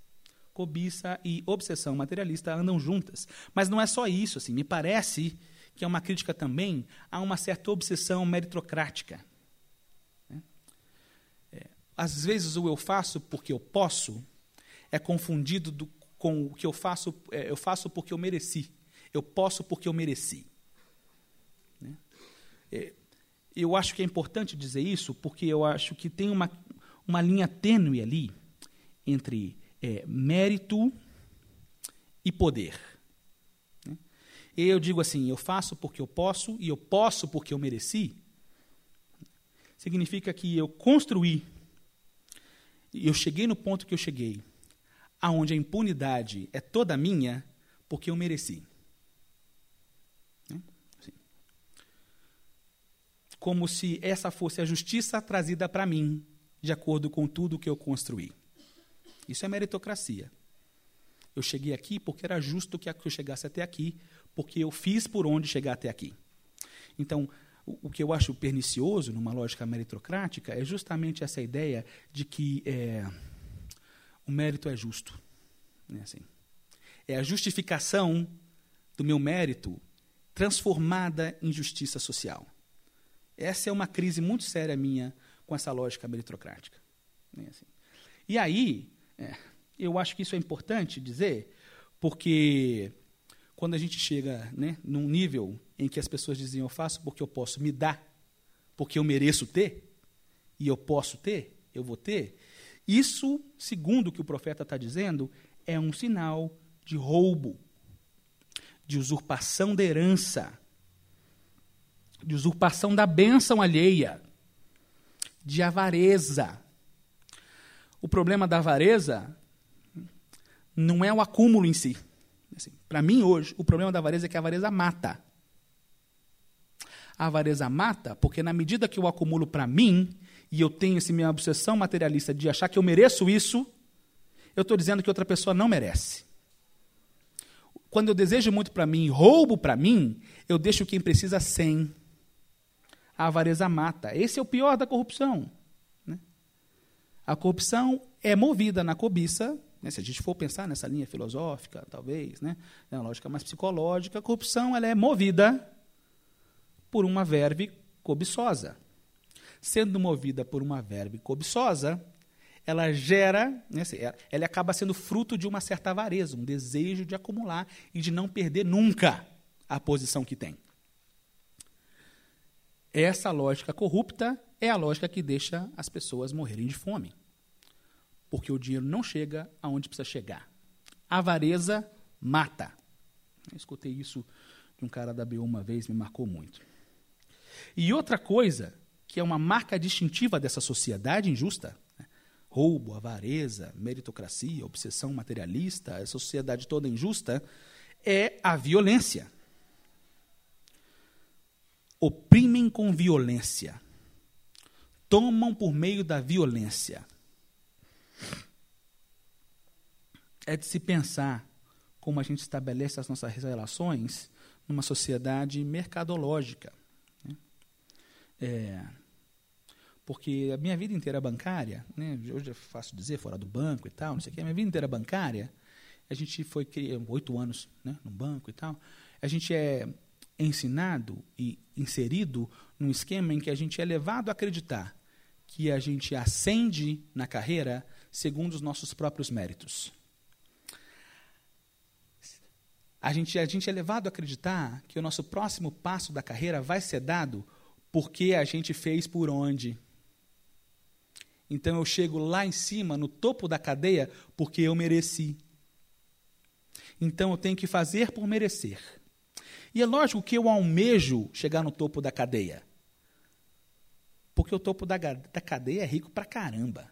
Cobiça e obsessão materialista andam juntas. Mas não é só isso. Assim, me parece que é uma crítica também a uma certa obsessão meritocrática. Né? É, às vezes o eu faço porque eu posso é confundido do, com o que eu faço, é, eu faço porque eu mereci. Eu posso porque eu mereci. Né? É, eu acho que é importante dizer isso porque eu acho que tem uma, uma linha tênue ali entre é, mérito e poder. Né? E eu digo assim: eu faço porque eu posso e eu posso porque eu mereci. Significa que eu construí, eu cheguei no ponto que eu cheguei, aonde a impunidade é toda minha porque eu mereci. Né? Assim. Como se essa fosse a justiça trazida para mim, de acordo com tudo que eu construí. Isso é meritocracia. Eu cheguei aqui porque era justo que eu chegasse até aqui, porque eu fiz por onde chegar até aqui. Então, o, que eu acho pernicioso numa lógica meritocrática é justamente essa ideia de que é, o mérito é justo. Né, assim. É a justificação do meu mérito transformada em justiça social. Essa é uma crise muito séria minha com essa lógica meritocrática. Né, assim. E aí, é, eu acho que isso é importante dizer, porque quando a gente chega né, num nível em que as pessoas dizem eu faço porque eu posso me dar, porque eu mereço ter, e eu posso ter, eu vou ter, isso, segundo o que o profeta está dizendo, é um sinal de roubo, de usurpação da herança, de usurpação da bênção alheia, de avareza. O problema da avareza não é o acúmulo em si. Assim, Para mim, hoje, o problema da avareza é que a avareza mata. A avareza mata porque, na medida que eu acumulo para mim, e eu tenho essa minha obsessão materialista de achar que eu mereço isso, eu estou dizendo que outra pessoa não merece. Quando eu desejo muito para mim, roubo para mim, eu deixo quem precisa sem. A avareza mata. Esse é o pior da corrupção. Né? A corrupção é movida na cobiça. Né? Se a gente for pensar nessa linha filosófica, talvez, né? na lógica mais psicológica, a corrupção ela é movida por uma verve cobiçosa sendo movida por uma verve cobiçosa, ela gera, né, assim, ela acaba sendo fruto de uma certa avareza, um desejo de acumular e de não perder nunca a posição que tem. Essa lógica corrupta é a lógica que deixa as pessoas morrerem de fome. Porque o dinheiro não chega aonde precisa chegar. Avareza mata. Eu escutei isso de um cara da BU uma vez, me marcou muito. E outra coisa que é uma marca distintiva dessa sociedade injusta. Né? Roubo, avareza, meritocracia, obsessão materialista, essa sociedade toda injusta, é a violência. Oprimem com violência. Tomam por meio da violência. É de se pensar como a gente estabelece as nossas relações numa sociedade mercadológica. Né? É, porque a minha vida inteira bancária, né, hoje é fácil dizer, fora do banco e tal, não sei o quê, a minha vida inteira bancária, a gente foi oito anos né, no banco e tal, a gente é ensinado e inserido num esquema em que a gente é levado a acreditar que a gente ascende na carreira segundo os nossos próprios méritos. A gente, a gente é levado a acreditar que o nosso próximo passo da carreira vai ser dado porque a gente fez por onde. Então eu chego lá em cima, no topo da cadeia, porque eu mereci. Então eu tenho que fazer por merecer. E é lógico que eu almejo chegar no topo da cadeia. Porque o topo da, da cadeia é rico pra caramba.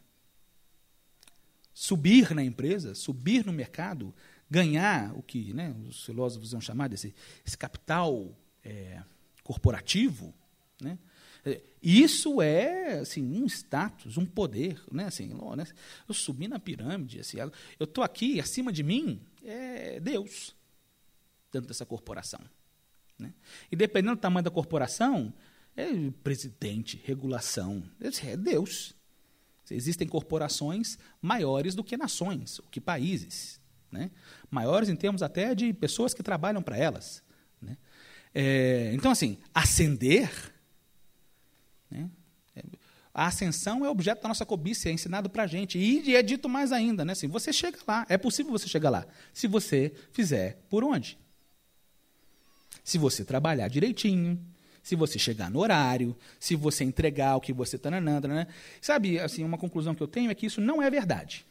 Subir na empresa, subir no mercado, ganhar o que né, os filósofos vão chamar desse esse capital é, corporativo, né? Isso é assim um status, um poder, né? Assim, né? eu subi na pirâmide, assim, eu estou aqui acima de mim é Deus dentro dessa corporação, né? E dependendo do tamanho da corporação, é presidente, regulação, é Deus. Existem corporações maiores do que nações, do que países né? maiores em termos até de pessoas que trabalham para elas. Né? É, então, assim, ascender. Né? A ascensão é objeto da nossa cobiça, é ensinado para a gente. E é dito mais ainda, né? Assim, você chega lá, é possível você chegar lá, se você fizer por onde? Se você trabalhar direitinho, se você chegar no horário, se você entregar o que você está né? Sabe, assim, uma conclusão que eu tenho é que isso não é verdade.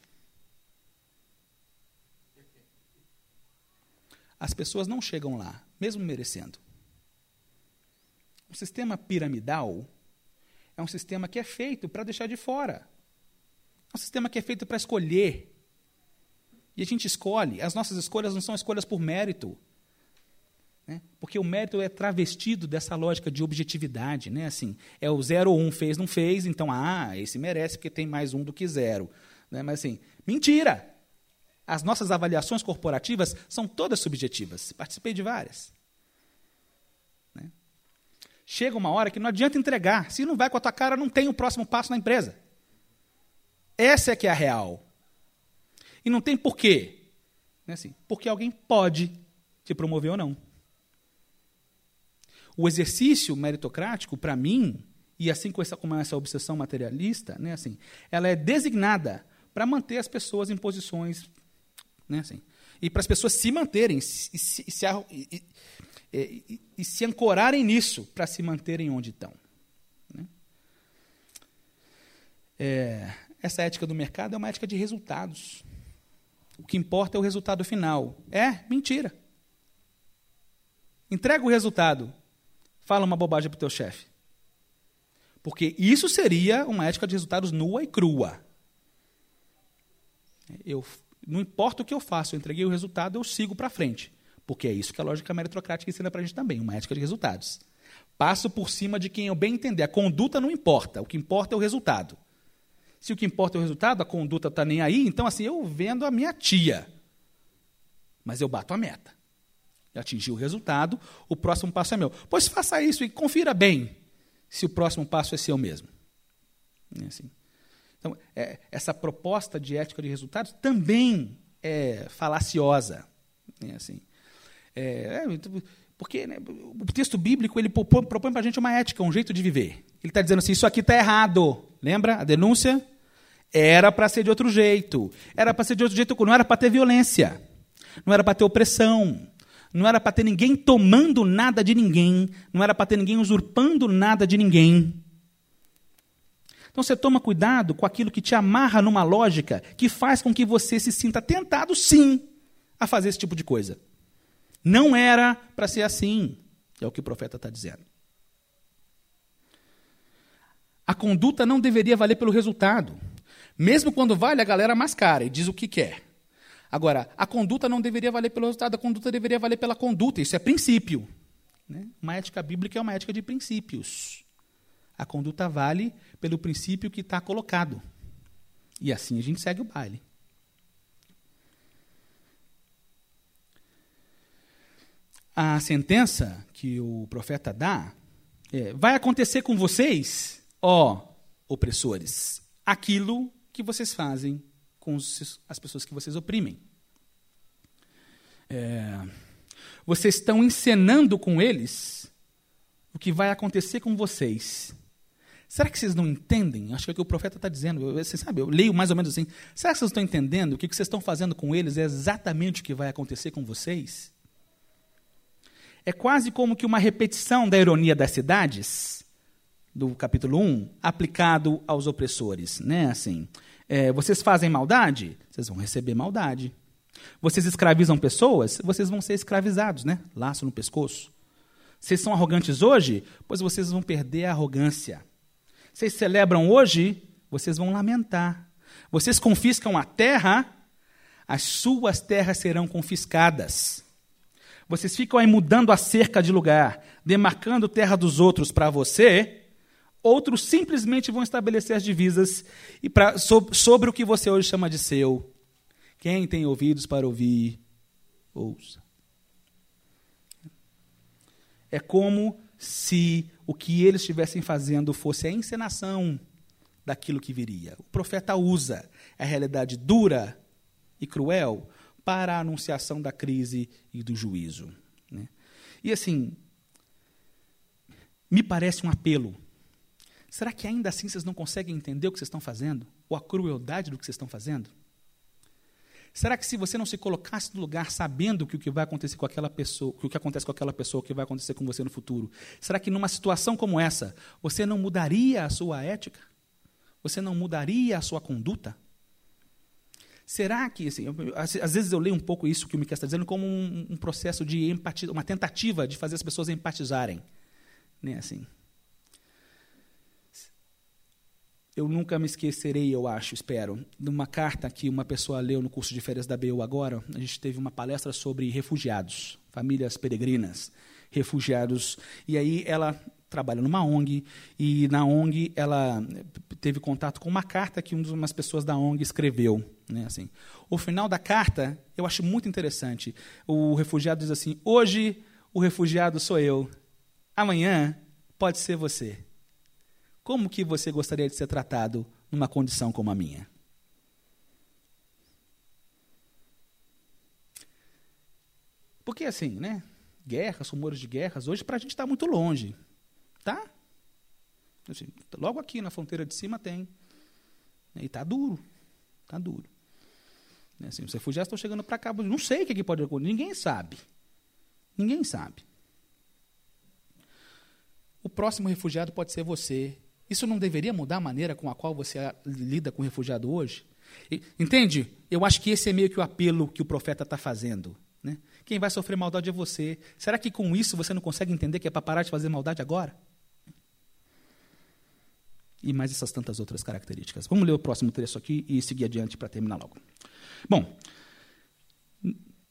As pessoas não chegam lá, mesmo merecendo. O sistema piramidal é um sistema que é feito para deixar de fora. É um sistema que é feito para escolher. E a gente escolhe. As nossas escolhas não são escolhas por mérito. Né? Porque o mérito é travestido dessa lógica de objetividade. Né? Assim, é o zero ou um fez, não fez, então, ah, esse merece porque tem mais um do que zero. Né? Mas assim, mentira! As nossas avaliações corporativas são todas subjetivas. Participei de várias. Chega uma hora que não adianta entregar. Se não vai com a tua cara, não tem o próximo passo na empresa. Essa é que é a real. E não tem porquê. Né, assim, porque alguém pode te promover ou não. O exercício meritocrático, para mim, e assim com essa, como essa obsessão materialista, né, assim, ela é designada para manter as pessoas em posições né, assim, e para as pessoas se manterem e se, e se, e se ancorarem nisso para se manterem onde estão. Né? É, essa ética do mercado é uma ética de resultados. O que importa é o resultado final. É mentira. Entrega o resultado. Fala uma bobagem para o teu chefe. Porque isso seria uma ética de resultados nua e crua. Eu não importa o que eu faço, eu entreguei o resultado, eu sigo para frente. Porque é isso que a lógica meritocrática ensina para a gente também, uma ética de resultados. Passo por cima de quem eu bem entender. A conduta não importa, o que importa é o resultado. Se o que importa é o resultado, a conduta está nem aí, então assim, eu vendo a minha tia. Mas eu bato a meta. Eu atingi o resultado, o próximo passo é meu. Pois faça isso e confira bem se o próximo passo é seu mesmo. É assim. Então, é, essa proposta de ética de resultados também é falaciosa. Né, assim. É, é, porque né, o texto bíblico ele propõe, propõe para a gente uma ética, um jeito de viver. Ele está dizendo assim: isso aqui está errado. Lembra a denúncia? Era para ser de outro jeito. Era para ser de outro jeito, não era para ter violência. Não era para ter opressão. Não era para ter ninguém tomando nada de ninguém. Não era para ter ninguém usurpando nada de ninguém. Então você toma cuidado com aquilo que te amarra numa lógica que faz com que você se sinta tentado, sim, a fazer esse tipo de coisa. Não era para ser assim, é o que o profeta está dizendo. A conduta não deveria valer pelo resultado. Mesmo quando vale, a galera mascara e diz o que quer. Agora, a conduta não deveria valer pelo resultado, a conduta deveria valer pela conduta. Isso é princípio. Né? Uma ética bíblica é uma ética de princípios. A conduta vale pelo princípio que está colocado. E assim a gente segue o baile. A sentença que o profeta dá é, vai acontecer com vocês, ó opressores, aquilo que vocês fazem com os, as pessoas que vocês oprimem. É, vocês estão encenando com eles o que vai acontecer com vocês. Será que vocês não entendem? Acho que é o que o profeta está dizendo. Você sabe, eu leio mais ou menos assim. Será que vocês estão entendendo? O que vocês estão fazendo com eles é exatamente o que vai acontecer com vocês? É quase como que uma repetição da ironia das cidades, do capítulo 1, aplicado aos opressores. Né? Assim, é, vocês fazem maldade? Vocês vão receber maldade. Vocês escravizam pessoas? Vocês vão ser escravizados, né? Laço no pescoço. Vocês são arrogantes hoje? Pois vocês vão perder a arrogância. Vocês celebram hoje? Vocês vão lamentar. Vocês confiscam a terra? As suas terras serão confiscadas. Vocês ficam aí mudando a cerca de lugar, demarcando terra dos outros para você. Outros simplesmente vão estabelecer as divisas e pra, sobre, sobre o que você hoje chama de seu. Quem tem ouvidos para ouvir, ouça. É como se o que eles estivessem fazendo fosse a encenação daquilo que viria. O profeta usa a realidade dura e cruel para a anunciação da crise e do juízo. Né? E assim, me parece um apelo. Será que ainda assim vocês não conseguem entender o que vocês estão fazendo? Ou a crueldade do que vocês estão fazendo? Será que se você não se colocasse no lugar sabendo que o que vai acontecer com aquela pessoa, que o que acontece com aquela pessoa, o que vai acontecer com você no futuro, será que numa situação como essa, você não mudaria a sua ética? Você não mudaria a sua conduta? Será que, assim, eu, às, vezes eu leio um pouco isso que o Miquel está dizendo como um, um processo de empatia, uma tentativa de fazer as pessoas empatizarem. Né, assim. eu nunca me esquecerei, eu acho, espero, de uma carta que uma pessoa leu no curso de férias da BU agora. A gente teve uma palestra sobre refugiados, famílias peregrinas, refugiados. E aí ela trabalha numa ONG e na ONG ela teve contato com uma carta que uma das pessoas da ONG escreveu, né, assim. O final da carta eu acho muito interessante. O refugiado diz assim: "Hoje o refugiado sou eu. Amanhã pode ser você." Como que você gostaria de ser tratado numa condição como a minha? Porque assim, né? Guerras, rumores de guerras, hoje para a gente está muito longe. Tá? Assim, logo aqui na fronteira de cima tem. E está duro. Está duro. Assim, os refugiados estão chegando para cá. Não sei o que, que pode acontecer. Ninguém sabe. Ninguém sabe. O próximo refugiado pode ser você, isso não deveria mudar a maneira com a qual você lida com o refugiado hoje? Entende? Eu acho que esse é meio que o apelo que o profeta está fazendo. Né? Quem vai sofrer maldade é você. Será que com isso você não consegue entender que é para parar de fazer maldade agora? E mais essas tantas outras características. Vamos ler o próximo trecho aqui e seguir adiante para terminar logo. Bom,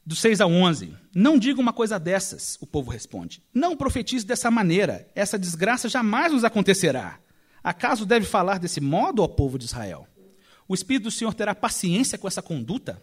do 6 ao 11. Não diga uma coisa dessas, o povo responde. Não profetize dessa maneira. Essa desgraça jamais nos acontecerá. Acaso deve falar desse modo ao povo de Israel? O Espírito do Senhor terá paciência com essa conduta?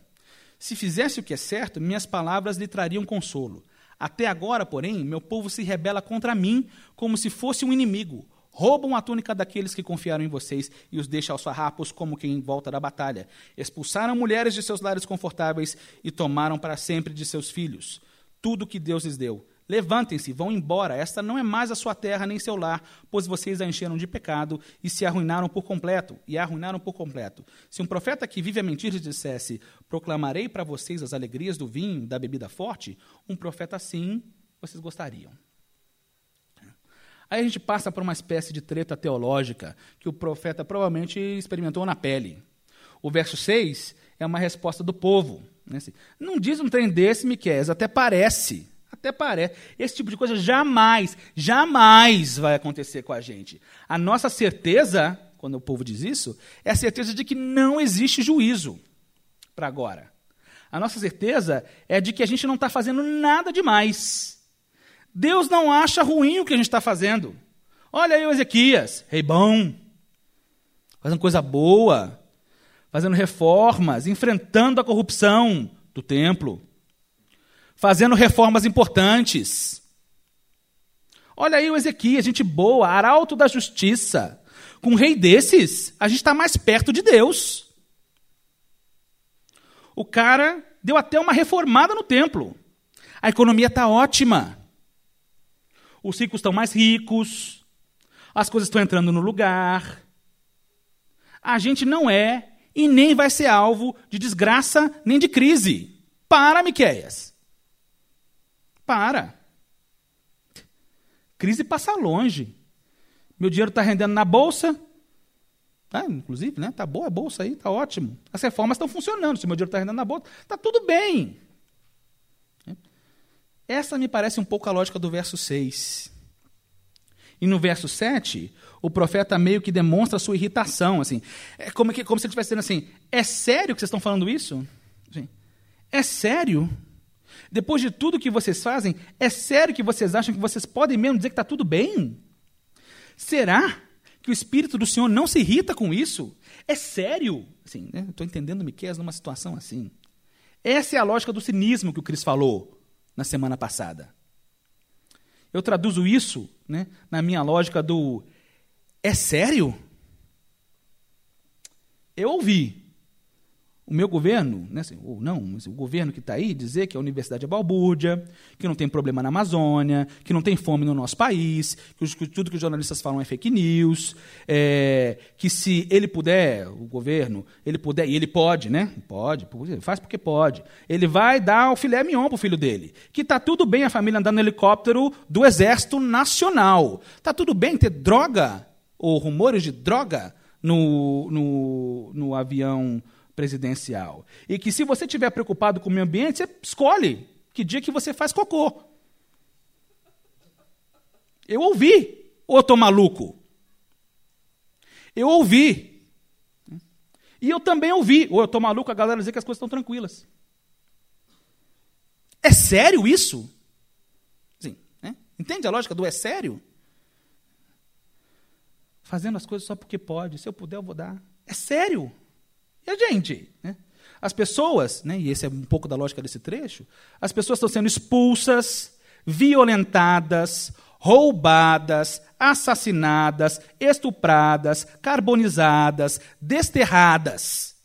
Se fizesse o que é certo, minhas palavras lhe trariam consolo. Até agora, porém, meu povo se rebela contra mim como se fosse um inimigo. Roubam a túnica daqueles que confiaram em vocês e os deixam aos farrapos como quem volta da batalha. Expulsaram mulheres de seus lares confortáveis e tomaram para sempre de seus filhos tudo que Deus lhes deu Levantem-se, vão embora. Esta não é mais a sua terra nem seu lar, pois vocês a encheram de pecado e se arruinaram por completo. E a arruinaram por completo. Se um profeta que vive a mentir lhes dissesse: Proclamarei para vocês as alegrias do vinho, da bebida forte, um profeta assim vocês gostariam. Aí a gente passa por uma espécie de treta teológica que o profeta provavelmente experimentou na pele. O verso 6 é uma resposta do povo. Né? Assim, não diz um trem desse, Miquel, até parece. Até parece. Esse tipo de coisa jamais, jamais vai acontecer com a gente. A nossa certeza, quando o povo diz isso, é a certeza de que não existe juízo para agora. A nossa certeza é de que a gente não está fazendo nada demais. Deus não acha ruim o que a gente está fazendo. Olha aí o Ezequias, rei bom, fazendo coisa boa, fazendo reformas, enfrentando a corrupção do templo fazendo reformas importantes. Olha aí o Ezequias, gente boa, arauto da justiça. Com um rei desses, a gente está mais perto de Deus. O cara deu até uma reformada no templo. A economia está ótima. Os ricos estão mais ricos. As coisas estão entrando no lugar. A gente não é e nem vai ser alvo de desgraça nem de crise. Para, Miqueias. Para. Crise passa longe. Meu dinheiro está rendendo na bolsa. Tá, inclusive, né? Tá boa a bolsa aí, tá ótimo. As reformas estão funcionando. Se meu dinheiro está rendendo na bolsa, tá tudo bem. Essa me parece um pouco a lógica do verso 6. E no verso 7, o profeta meio que demonstra sua irritação. Assim. É como, que, como se ele estivesse dizendo assim: é sério que vocês estão falando isso? Assim, é sério? Depois de tudo que vocês fazem, é sério que vocês acham que vocês podem mesmo dizer que está tudo bem? Será que o Espírito do Senhor não se irrita com isso? É sério? Assim, né? Estou entendendo Miqueias numa situação assim. Essa é a lógica do cinismo que o Cris falou na semana passada. Eu traduzo isso né, na minha lógica do é sério? Eu ouvi o meu governo, né, assim, ou não, o governo que está aí, dizer que a universidade é balbúrdia, que não tem problema na Amazônia, que não tem fome no nosso país, que, que tudo que os jornalistas falam é fake news, é, que se ele puder, o governo, ele puder, e ele pode, né? Pode, faz porque pode. Ele vai dar o filé mignon para o filho dele. Que está tudo bem a família andar no helicóptero do Exército Nacional. Está tudo bem ter droga, ou rumores de droga, no, no, no avião presidencial. E que se você estiver preocupado com o meio ambiente, você escolhe que dia que você faz cocô. Eu ouvi, ou eu estou maluco? Eu ouvi. E eu também ouvi, ou eu estou maluco, a galera dizer que as coisas estão tranquilas. É sério isso? Sim. Né? Entende a lógica do é sério? Fazendo as coisas só porque pode. Se eu puder, eu vou dar. É sério. E a gente? Né? As pessoas, né, e esse é um pouco da lógica desse trecho, as pessoas estão sendo expulsas, violentadas, roubadas, assassinadas, estupradas, carbonizadas, desterradas.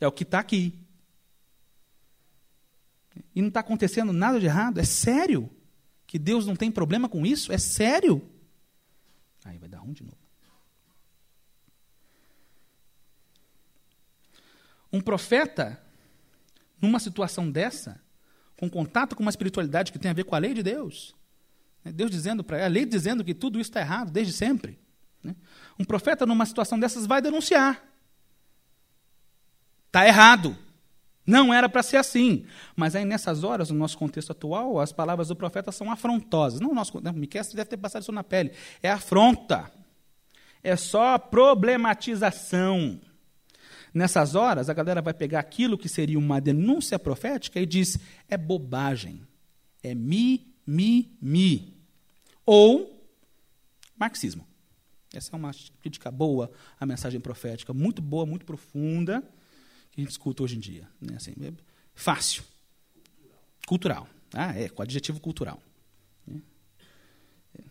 É o que está aqui. E não está acontecendo nada de errado? É sério? Que Deus não tem problema com isso? É sério? Aí vai dar um de novo. Um profeta, numa situação dessa, com contato com uma espiritualidade que tem a ver com a lei de Deus, né? Deus dizendo para a lei dizendo que tudo isso está errado desde sempre. Né? Um profeta, numa situação dessas, vai denunciar. Está errado. Não era para ser assim. Mas aí, nessas horas, no nosso contexto atual, as palavras do profeta são afrontosas. Não nosso né, Miquel deve ter passado isso na pele. É afronta. É só problematização. Nessas horas, a galera vai pegar aquilo que seria uma denúncia profética e diz: é bobagem, é mi, mi, mi. Ou marxismo. Essa é uma crítica boa à mensagem profética, muito boa, muito profunda, que a gente escuta hoje em dia. Né? Assim, é fácil. Cultural. Ah, é, com adjetivo cultural. Né? É.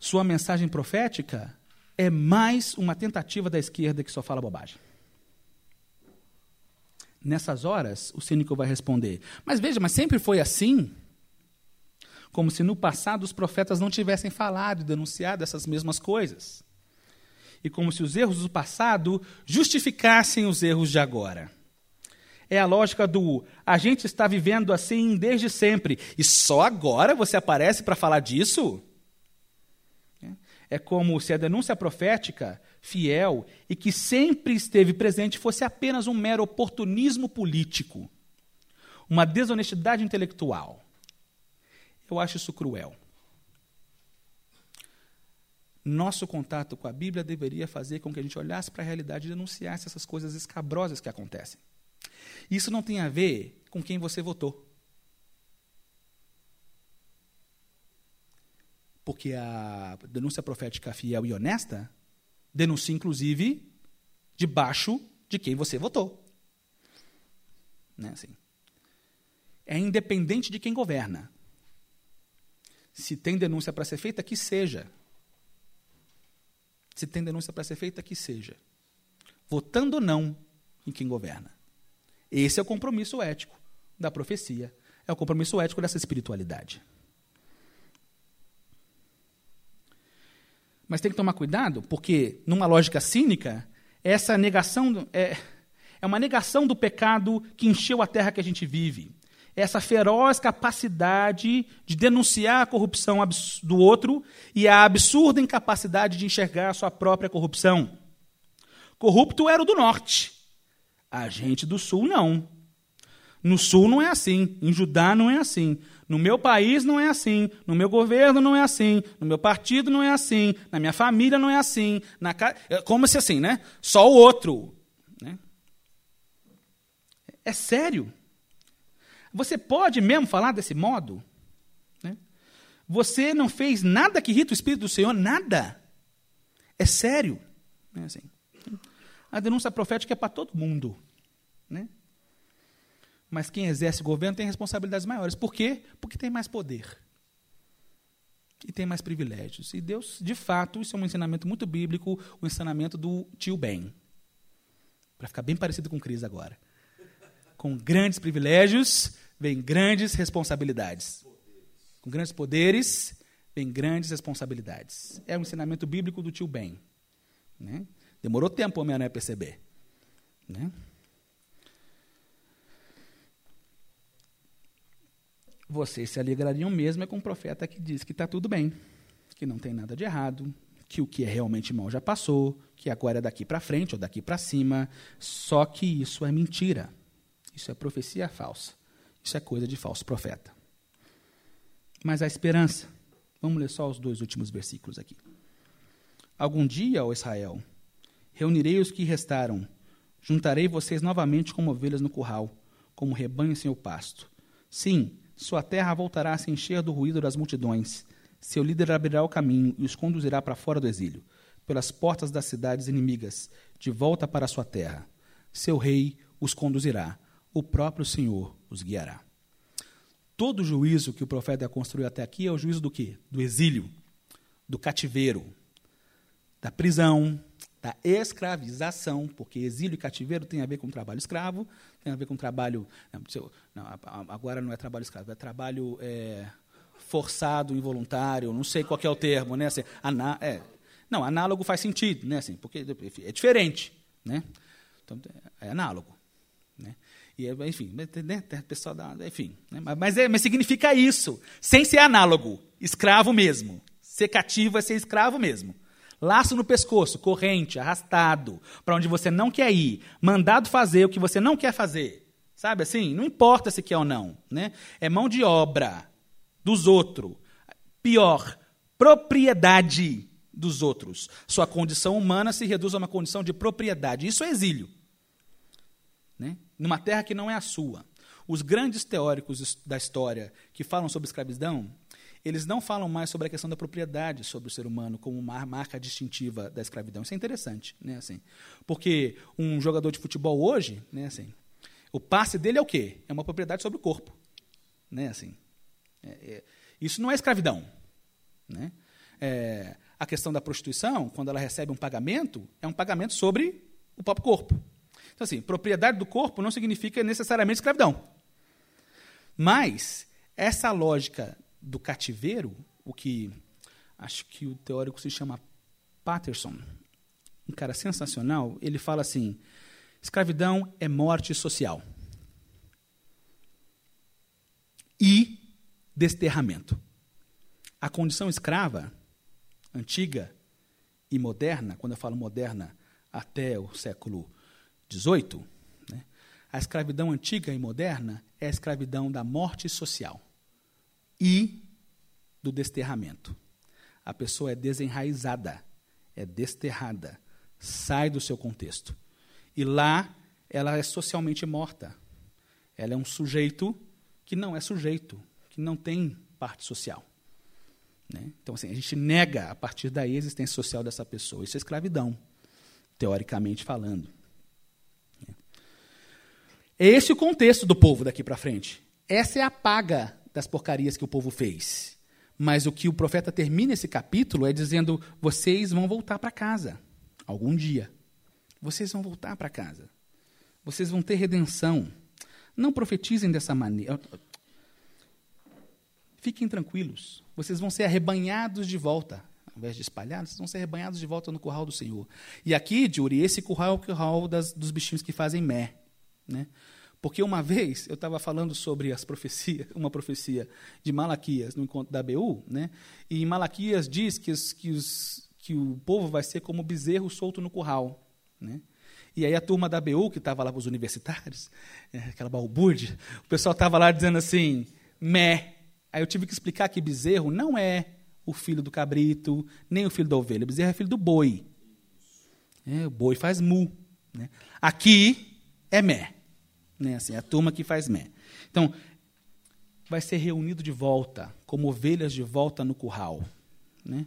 Sua mensagem profética é mais uma tentativa da esquerda que só fala bobagem. Nessas horas, o cínico vai responder: Mas veja, mas sempre foi assim? Como se no passado os profetas não tivessem falado e denunciado essas mesmas coisas. E como se os erros do passado justificassem os erros de agora. É a lógica do a gente está vivendo assim desde sempre e só agora você aparece para falar disso? É como se a denúncia profética, fiel e que sempre esteve presente, fosse apenas um mero oportunismo político, uma desonestidade intelectual. Eu acho isso cruel. Nosso contato com a Bíblia deveria fazer com que a gente olhasse para a realidade e denunciasse essas coisas escabrosas que acontecem. Isso não tem a ver com quem você votou. Porque a denúncia profética fiel e honesta denuncia, inclusive, debaixo de quem você votou. Né, assim. é independente de quem governa. Se tem denúncia para ser feita, que seja. Se tem denúncia para ser feita, que seja. Votando ou não em quem governa. Esse é o compromisso ético da profecia. É o compromisso ético dessa espiritualidade. Mas tem que tomar cuidado, porque, numa lógica cínica, essa negação é, é uma negação do pecado que encheu a terra que a gente vive. Essa feroz capacidade de denunciar a corrupção do outro e a absurda incapacidade de enxergar a sua própria corrupção. Corrupto era o do norte. A gente do sul não. No sul não é assim, em Judá não é assim, no meu país não é assim, no meu governo não é assim, no meu partido não é assim, na minha família não é assim, na é como se assim, né? Só o outro. Né? É sério. Você pode mesmo falar desse modo? Né? Você não fez nada que irrita o Espírito do Senhor? Nada. É sério. É assim. A denúncia profética é para todo mundo. Né? Mas quem exerce governo tem responsabilidades maiores. Por quê? Porque tem mais poder. E tem mais privilégios. E Deus, de fato, isso é um ensinamento muito bíblico, o ensinamento do tio Ben. Para ficar bem parecido com Cris agora. Com grandes privilégios, vem grandes responsabilidades. Com grandes poderes, vem grandes responsabilidades. É o ensinamento bíblico do tio Ben. Né? Demorou tempo o Homem-Aranha perceber. Né? Vocês se alegrariam mesmo é com um profeta que diz que está tudo bem, que não tem nada de errado, que o que é realmente mal já passou, que agora é daqui para frente ou daqui para cima. Só que isso é mentira. Isso é profecia falsa. Isso é coisa de falso profeta. Mas a esperança. Vamos ler só os dois últimos versículos aqui. Algum dia, ó Israel, reunirei os que restaram, juntarei vocês novamente como ovelhas no curral, como rebanho sem o pasto. Sim, sua terra voltará a se encher do ruído das multidões. Seu líder abrirá o caminho e os conduzirá para fora do exílio, pelas portas das cidades inimigas, de volta para sua terra. Seu rei os conduzirá, o próprio Senhor os guiará. Todo o juízo que o profeta construiu até aqui é o juízo do quê? Do exílio, do cativeiro, da prisão, da escravização, porque exílio e cativeiro tem a ver com trabalho escravo, tem a ver com trabalho. Não, agora não é trabalho escravo, é trabalho é, forçado, involuntário, não sei qual é o termo, né? Assim, aná, é, não, análogo faz sentido, né? Assim, porque é diferente, né? Então, é análogo, né? E, enfim, né, pessoal da, enfim, né? mas, é, mas significa isso, sem ser análogo, escravo mesmo. Ser cativo é ser escravo mesmo. Laço no pescoço, corrente, arrastado, para onde você não quer ir, mandado fazer o que você não quer fazer. Sabe assim? Não importa se quer ou não. Né? É mão de obra dos outros. Pior, propriedade dos outros. Sua condição humana se reduz a uma condição de propriedade. Isso é exílio. Né? Numa terra que não é a sua. Os grandes teóricos da história que falam sobre escravidão eles não falam mais sobre a questão da propriedade sobre o ser humano como uma marca distintiva da escravidão. Isso é interessante, né, assim. Porque um jogador de futebol hoje, né, assim, o passe dele é o quê? É uma propriedade sobre o corpo, né, assim. É, é, isso não é escravidão, né? É, a questão da prostituição, quando ela recebe um pagamento, é um pagamento sobre o próprio corpo. Então, assim, propriedade do corpo não significa necessariamente escravidão. Mas essa lógica do cativeiro, o que acho que o teórico se chama Patterson, um cara sensacional, ele fala assim: escravidão é morte social e desterramento. A condição escrava, antiga e moderna, quando eu falo moderna até o século XVIII, né, a escravidão antiga e moderna é a escravidão da morte social e do desterramento. A pessoa é desenraizada, é desterrada, sai do seu contexto. E lá ela é socialmente morta. Ela é um sujeito que não é sujeito, que não tem parte social. Né? Então, assim, a gente nega a partir daí a existência social dessa pessoa. Isso é escravidão, teoricamente falando. É esse o contexto do povo daqui para frente. essa é a paga das porcarias que o povo fez. Mas o que o profeta termina esse capítulo é dizendo: vocês vão voltar para casa algum dia. Vocês vão voltar para casa. Vocês vão ter redenção. Não profetizem dessa maneira. Fiquem tranquilos. Vocês vão ser arrebanhados de volta. Ao invés de espalhados, vocês vão ser arrebanhados de volta no curral do Senhor. E aqui, Júri, esse curral é o curral das, dos bichinhos que fazem mé. Né? Porque uma vez eu estava falando sobre as profecias, uma profecia de Malaquias no encontro da BU, né? e Malaquias diz que, os, que, os, que o povo vai ser como bezerro solto no curral. Né? E aí a turma da BU, que estava lá com os universitários, é, aquela balbúrdia, o pessoal estava lá dizendo assim, mé. Aí eu tive que explicar que bezerro não é o filho do cabrito, nem o filho da ovelha. Bezerro é filho do boi. É, o boi faz mu. Né? Aqui é mé. Né? Assim, é a turma que faz mé. Então, vai ser reunido de volta, como ovelhas de volta no curral. Né?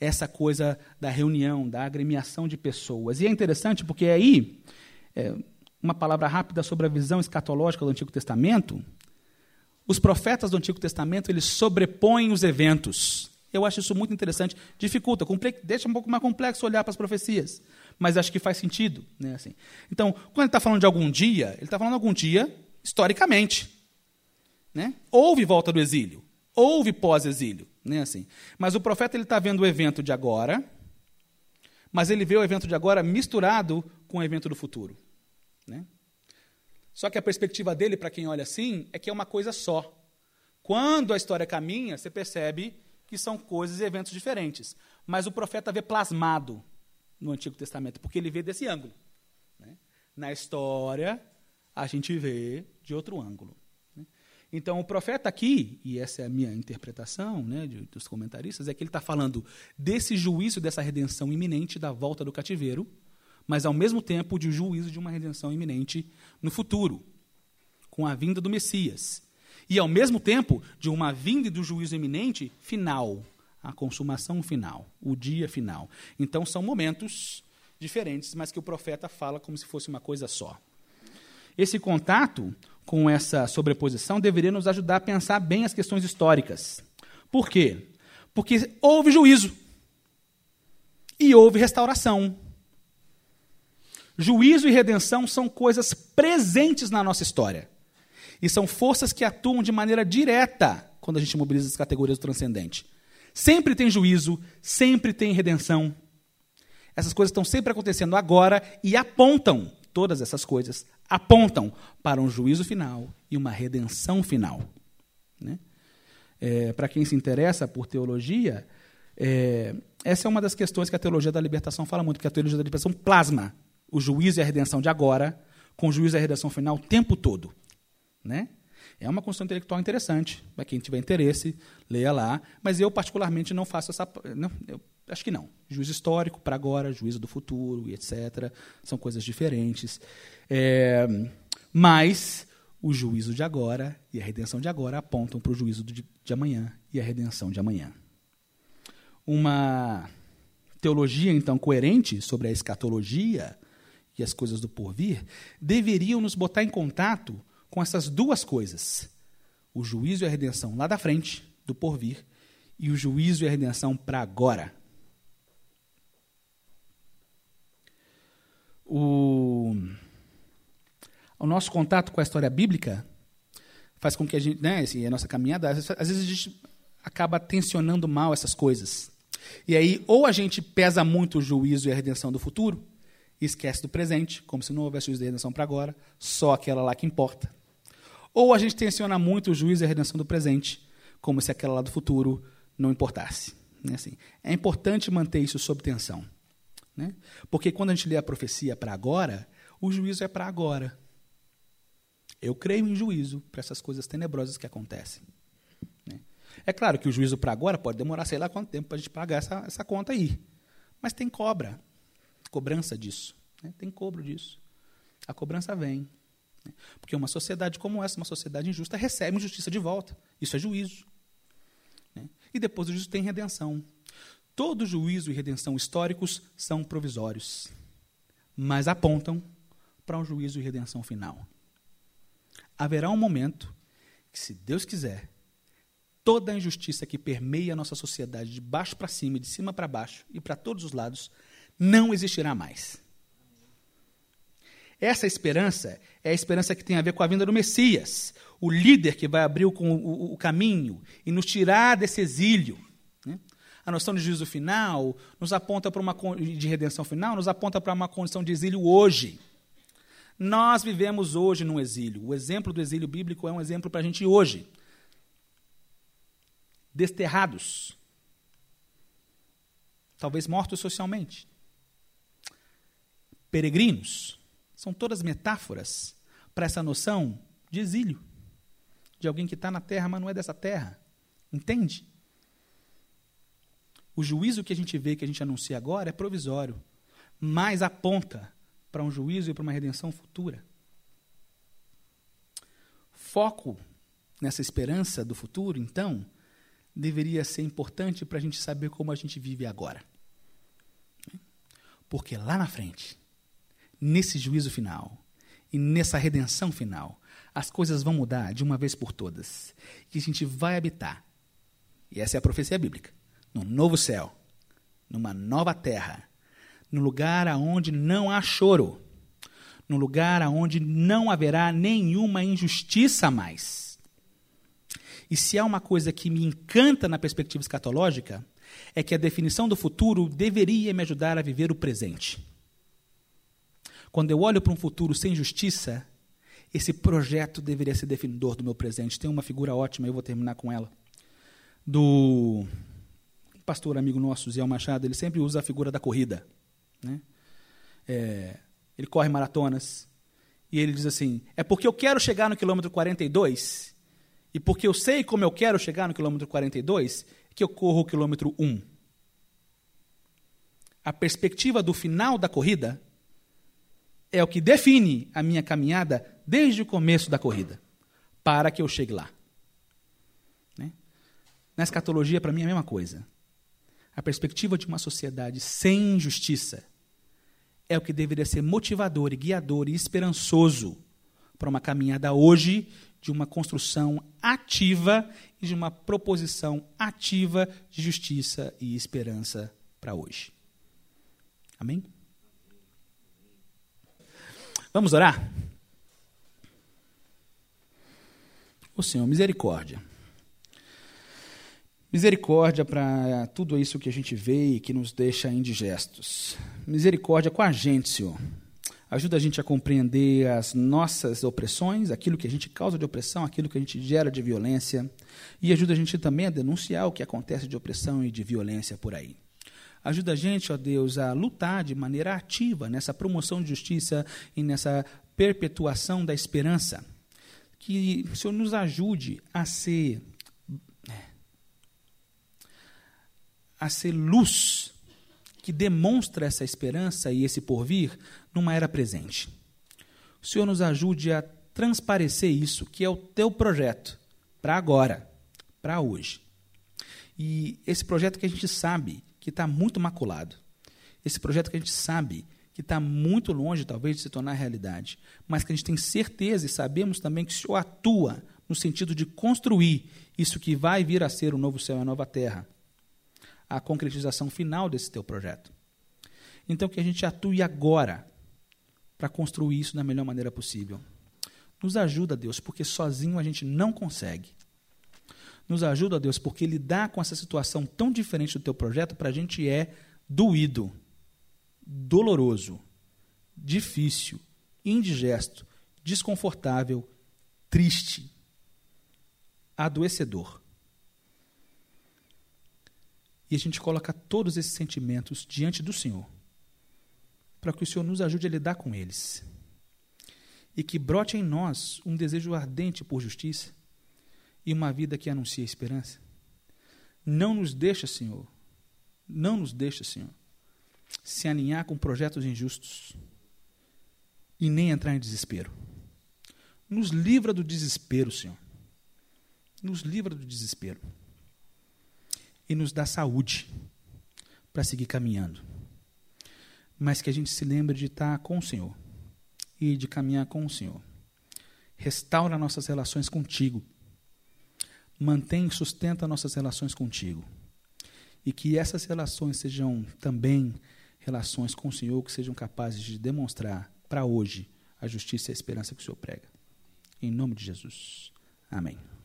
Essa coisa da reunião, da agremiação de pessoas. E é interessante porque aí, é, uma palavra rápida sobre a visão escatológica do Antigo Testamento. Os profetas do Antigo Testamento, eles sobrepõem os eventos. Eu acho isso muito interessante. Dificulta, deixa um pouco mais complexo olhar para as profecias mas acho que faz sentido. Né, assim. Então, quando ele está falando de algum dia, ele está falando algum dia historicamente. Né? Houve volta do exílio, houve pós-exílio. Né, assim. Mas o profeta está vendo o evento de agora, mas ele vê o evento de agora misturado com o evento do futuro. Né? Só que a perspectiva dele, para quem olha assim, é que é uma coisa só. Quando a história caminha, você percebe que são coisas e eventos diferentes. Mas o profeta vê plasmado no Antigo Testamento, porque ele vê desse ângulo. Né? Na história, a gente vê de outro ângulo. Né? Então, o profeta aqui, e essa é a minha interpretação né, de, dos comentaristas, é que ele está falando desse juízo, dessa redenção iminente da volta do cativeiro, mas, ao mesmo tempo, de juízo de uma redenção iminente no futuro, com a vinda do Messias. E, ao mesmo tempo, de uma vinda e do juízo iminente final, a consumação final, o dia final. Então são momentos diferentes, mas que o profeta fala como se fosse uma coisa só. Esse contato com essa sobreposição deveria nos ajudar a pensar bem as questões históricas. Por quê? Porque houve juízo e houve restauração. Juízo e redenção são coisas presentes na nossa história. E são forças que atuam de maneira direta quando a gente mobiliza as categorias do transcendente. Sempre tem juízo, sempre tem redenção. Essas coisas estão sempre acontecendo agora e apontam, todas essas coisas, apontam para um juízo final e uma redenção final. Né? É, para quem se interessa por teologia, é, essa é uma das questões que a teologia da libertação fala muito, que a teologia da libertação plasma o juízo e a redenção de agora com o juízo e a redenção final o tempo todo. Né? É uma construção intelectual interessante. Para quem tiver interesse, leia lá. Mas eu, particularmente, não faço essa. Não, eu acho que não. Juízo histórico para agora, juízo do futuro, e etc. São coisas diferentes. É, mas o juízo de agora e a redenção de agora apontam para o juízo de, de amanhã e a redenção de amanhã. Uma teologia, então, coerente sobre a escatologia e as coisas do porvir deveriam nos botar em contato com essas duas coisas: o juízo e a redenção lá da frente, do porvir, e o juízo e a redenção para agora. O, o nosso contato com a história bíblica faz com que a gente, né, assim, a nossa caminhada, às vezes a gente acaba tensionando mal essas coisas. E aí, ou a gente pesa muito o juízo e a redenção do futuro, e esquece do presente, como se não houvesse juízo e redenção para agora, só aquela lá que importa. Ou a gente tensiona muito o juízo e a redenção do presente, como se aquela lá do futuro não importasse. Né? Assim, é importante manter isso sob tensão. Né? Porque quando a gente lê a profecia para agora, o juízo é para agora. Eu creio em juízo para essas coisas tenebrosas que acontecem. Né? É claro que o juízo para agora pode demorar sei lá quanto tempo para a gente pagar essa, essa conta aí. Mas tem cobra, cobrança disso. Né? Tem cobro disso. A cobrança vem. Porque uma sociedade como essa, uma sociedade injusta, recebe injustiça de volta. Isso é juízo. Né? E depois do juízo tem redenção. Todo juízo e redenção históricos são provisórios, mas apontam para um juízo e redenção final. Haverá um momento que, se Deus quiser, toda a injustiça que permeia a nossa sociedade, de baixo para cima, de cima para baixo e para todos os lados, não existirá mais. Essa esperança é a esperança que tem a ver com a vinda do Messias, o líder que vai abrir o, o, o caminho e nos tirar desse exílio. Né? A noção de juízo final nos aponta para uma de redenção final, nos aponta para uma condição de exílio hoje. Nós vivemos hoje num exílio. O exemplo do exílio bíblico é um exemplo para a gente hoje. Desterrados. Talvez mortos socialmente. Peregrinos são todas metáforas para essa noção de exílio, de alguém que está na terra, mas não é dessa terra. Entende? O juízo que a gente vê, que a gente anuncia agora, é provisório, mas aponta para um juízo e para uma redenção futura. Foco nessa esperança do futuro, então, deveria ser importante para a gente saber como a gente vive agora. Porque lá na frente, nesse juízo final e nessa redenção final, as coisas vão mudar de uma vez por todas. E a gente vai habitar, e essa é a profecia bíblica, num novo céu, numa nova terra, num lugar aonde não há choro, num lugar aonde não haverá nenhuma injustiça mais. E se há uma coisa que me encanta na perspectiva escatológica, é que a definição do futuro deveria me ajudar a viver o presente. Quando eu olho para um futuro sem justiça, esse projeto deveria ser definidor do meu presente. Tem uma figura ótima, eu vou terminar com ela. Do pastor amigo nosso, Zé Machado, ele sempre usa a figura da corrida. Né? É, ele corre maratonas. E ele diz assim: é porque eu quero chegar no quilômetro 42, e porque eu sei como eu quero chegar no quilômetro 42, que eu corro o quilômetro 1. A perspectiva do final da corrida é o que define a minha caminhada desde o começo da corrida, para que eu chegue lá. Né? Na escatologia, para mim, é a mesma coisa. A perspectiva de uma sociedade sem justiça é o que deveria ser motivador e guiador e esperançoso para uma caminhada hoje de uma construção ativa e de uma proposição ativa de justiça e esperança para hoje. Amém? Vamos orar? O Senhor, misericórdia. Misericórdia para tudo isso que a gente vê e que nos deixa indigestos. Misericórdia com a gente, Senhor. Ajuda a gente a compreender as nossas opressões, aquilo que a gente causa de opressão, aquilo que a gente gera de violência. E ajuda a gente também a denunciar o que acontece de opressão e de violência por aí. Ajuda a gente, ó Deus, a lutar de maneira ativa nessa promoção de justiça e nessa perpetuação da esperança. Que o Senhor nos ajude a ser a ser luz que demonstra essa esperança e esse porvir numa era presente. O Senhor nos ajude a transparecer isso, que é o teu projeto, para agora, para hoje. E esse projeto que a gente sabe que está muito maculado. Esse projeto que a gente sabe que está muito longe, talvez, de se tornar realidade, mas que a gente tem certeza e sabemos também que o Senhor atua no sentido de construir isso que vai vir a ser o novo céu e a nova terra, a concretização final desse teu projeto. Então, que a gente atue agora para construir isso da melhor maneira possível. Nos ajuda, Deus, porque sozinho a gente não consegue. Nos ajuda, Deus, porque lidar com essa situação tão diferente do teu projeto para a gente é doído, doloroso, difícil, indigesto, desconfortável, triste, adoecedor. E a gente coloca todos esses sentimentos diante do Senhor, para que o Senhor nos ajude a lidar com eles. E que brote em nós um desejo ardente por justiça, e uma vida que anuncia esperança. Não nos deixa, Senhor, não nos deixa, Senhor, se alinhar com projetos injustos e nem entrar em desespero. Nos livra do desespero, Senhor. Nos livra do desespero. E nos dá saúde para seguir caminhando. Mas que a gente se lembre de estar com o Senhor e de caminhar com o Senhor. Restaura nossas relações contigo mantém e sustenta nossas relações contigo. E que essas relações sejam também relações com o Senhor que sejam capazes de demonstrar para hoje a justiça e a esperança que o Senhor prega. Em nome de Jesus. Amém.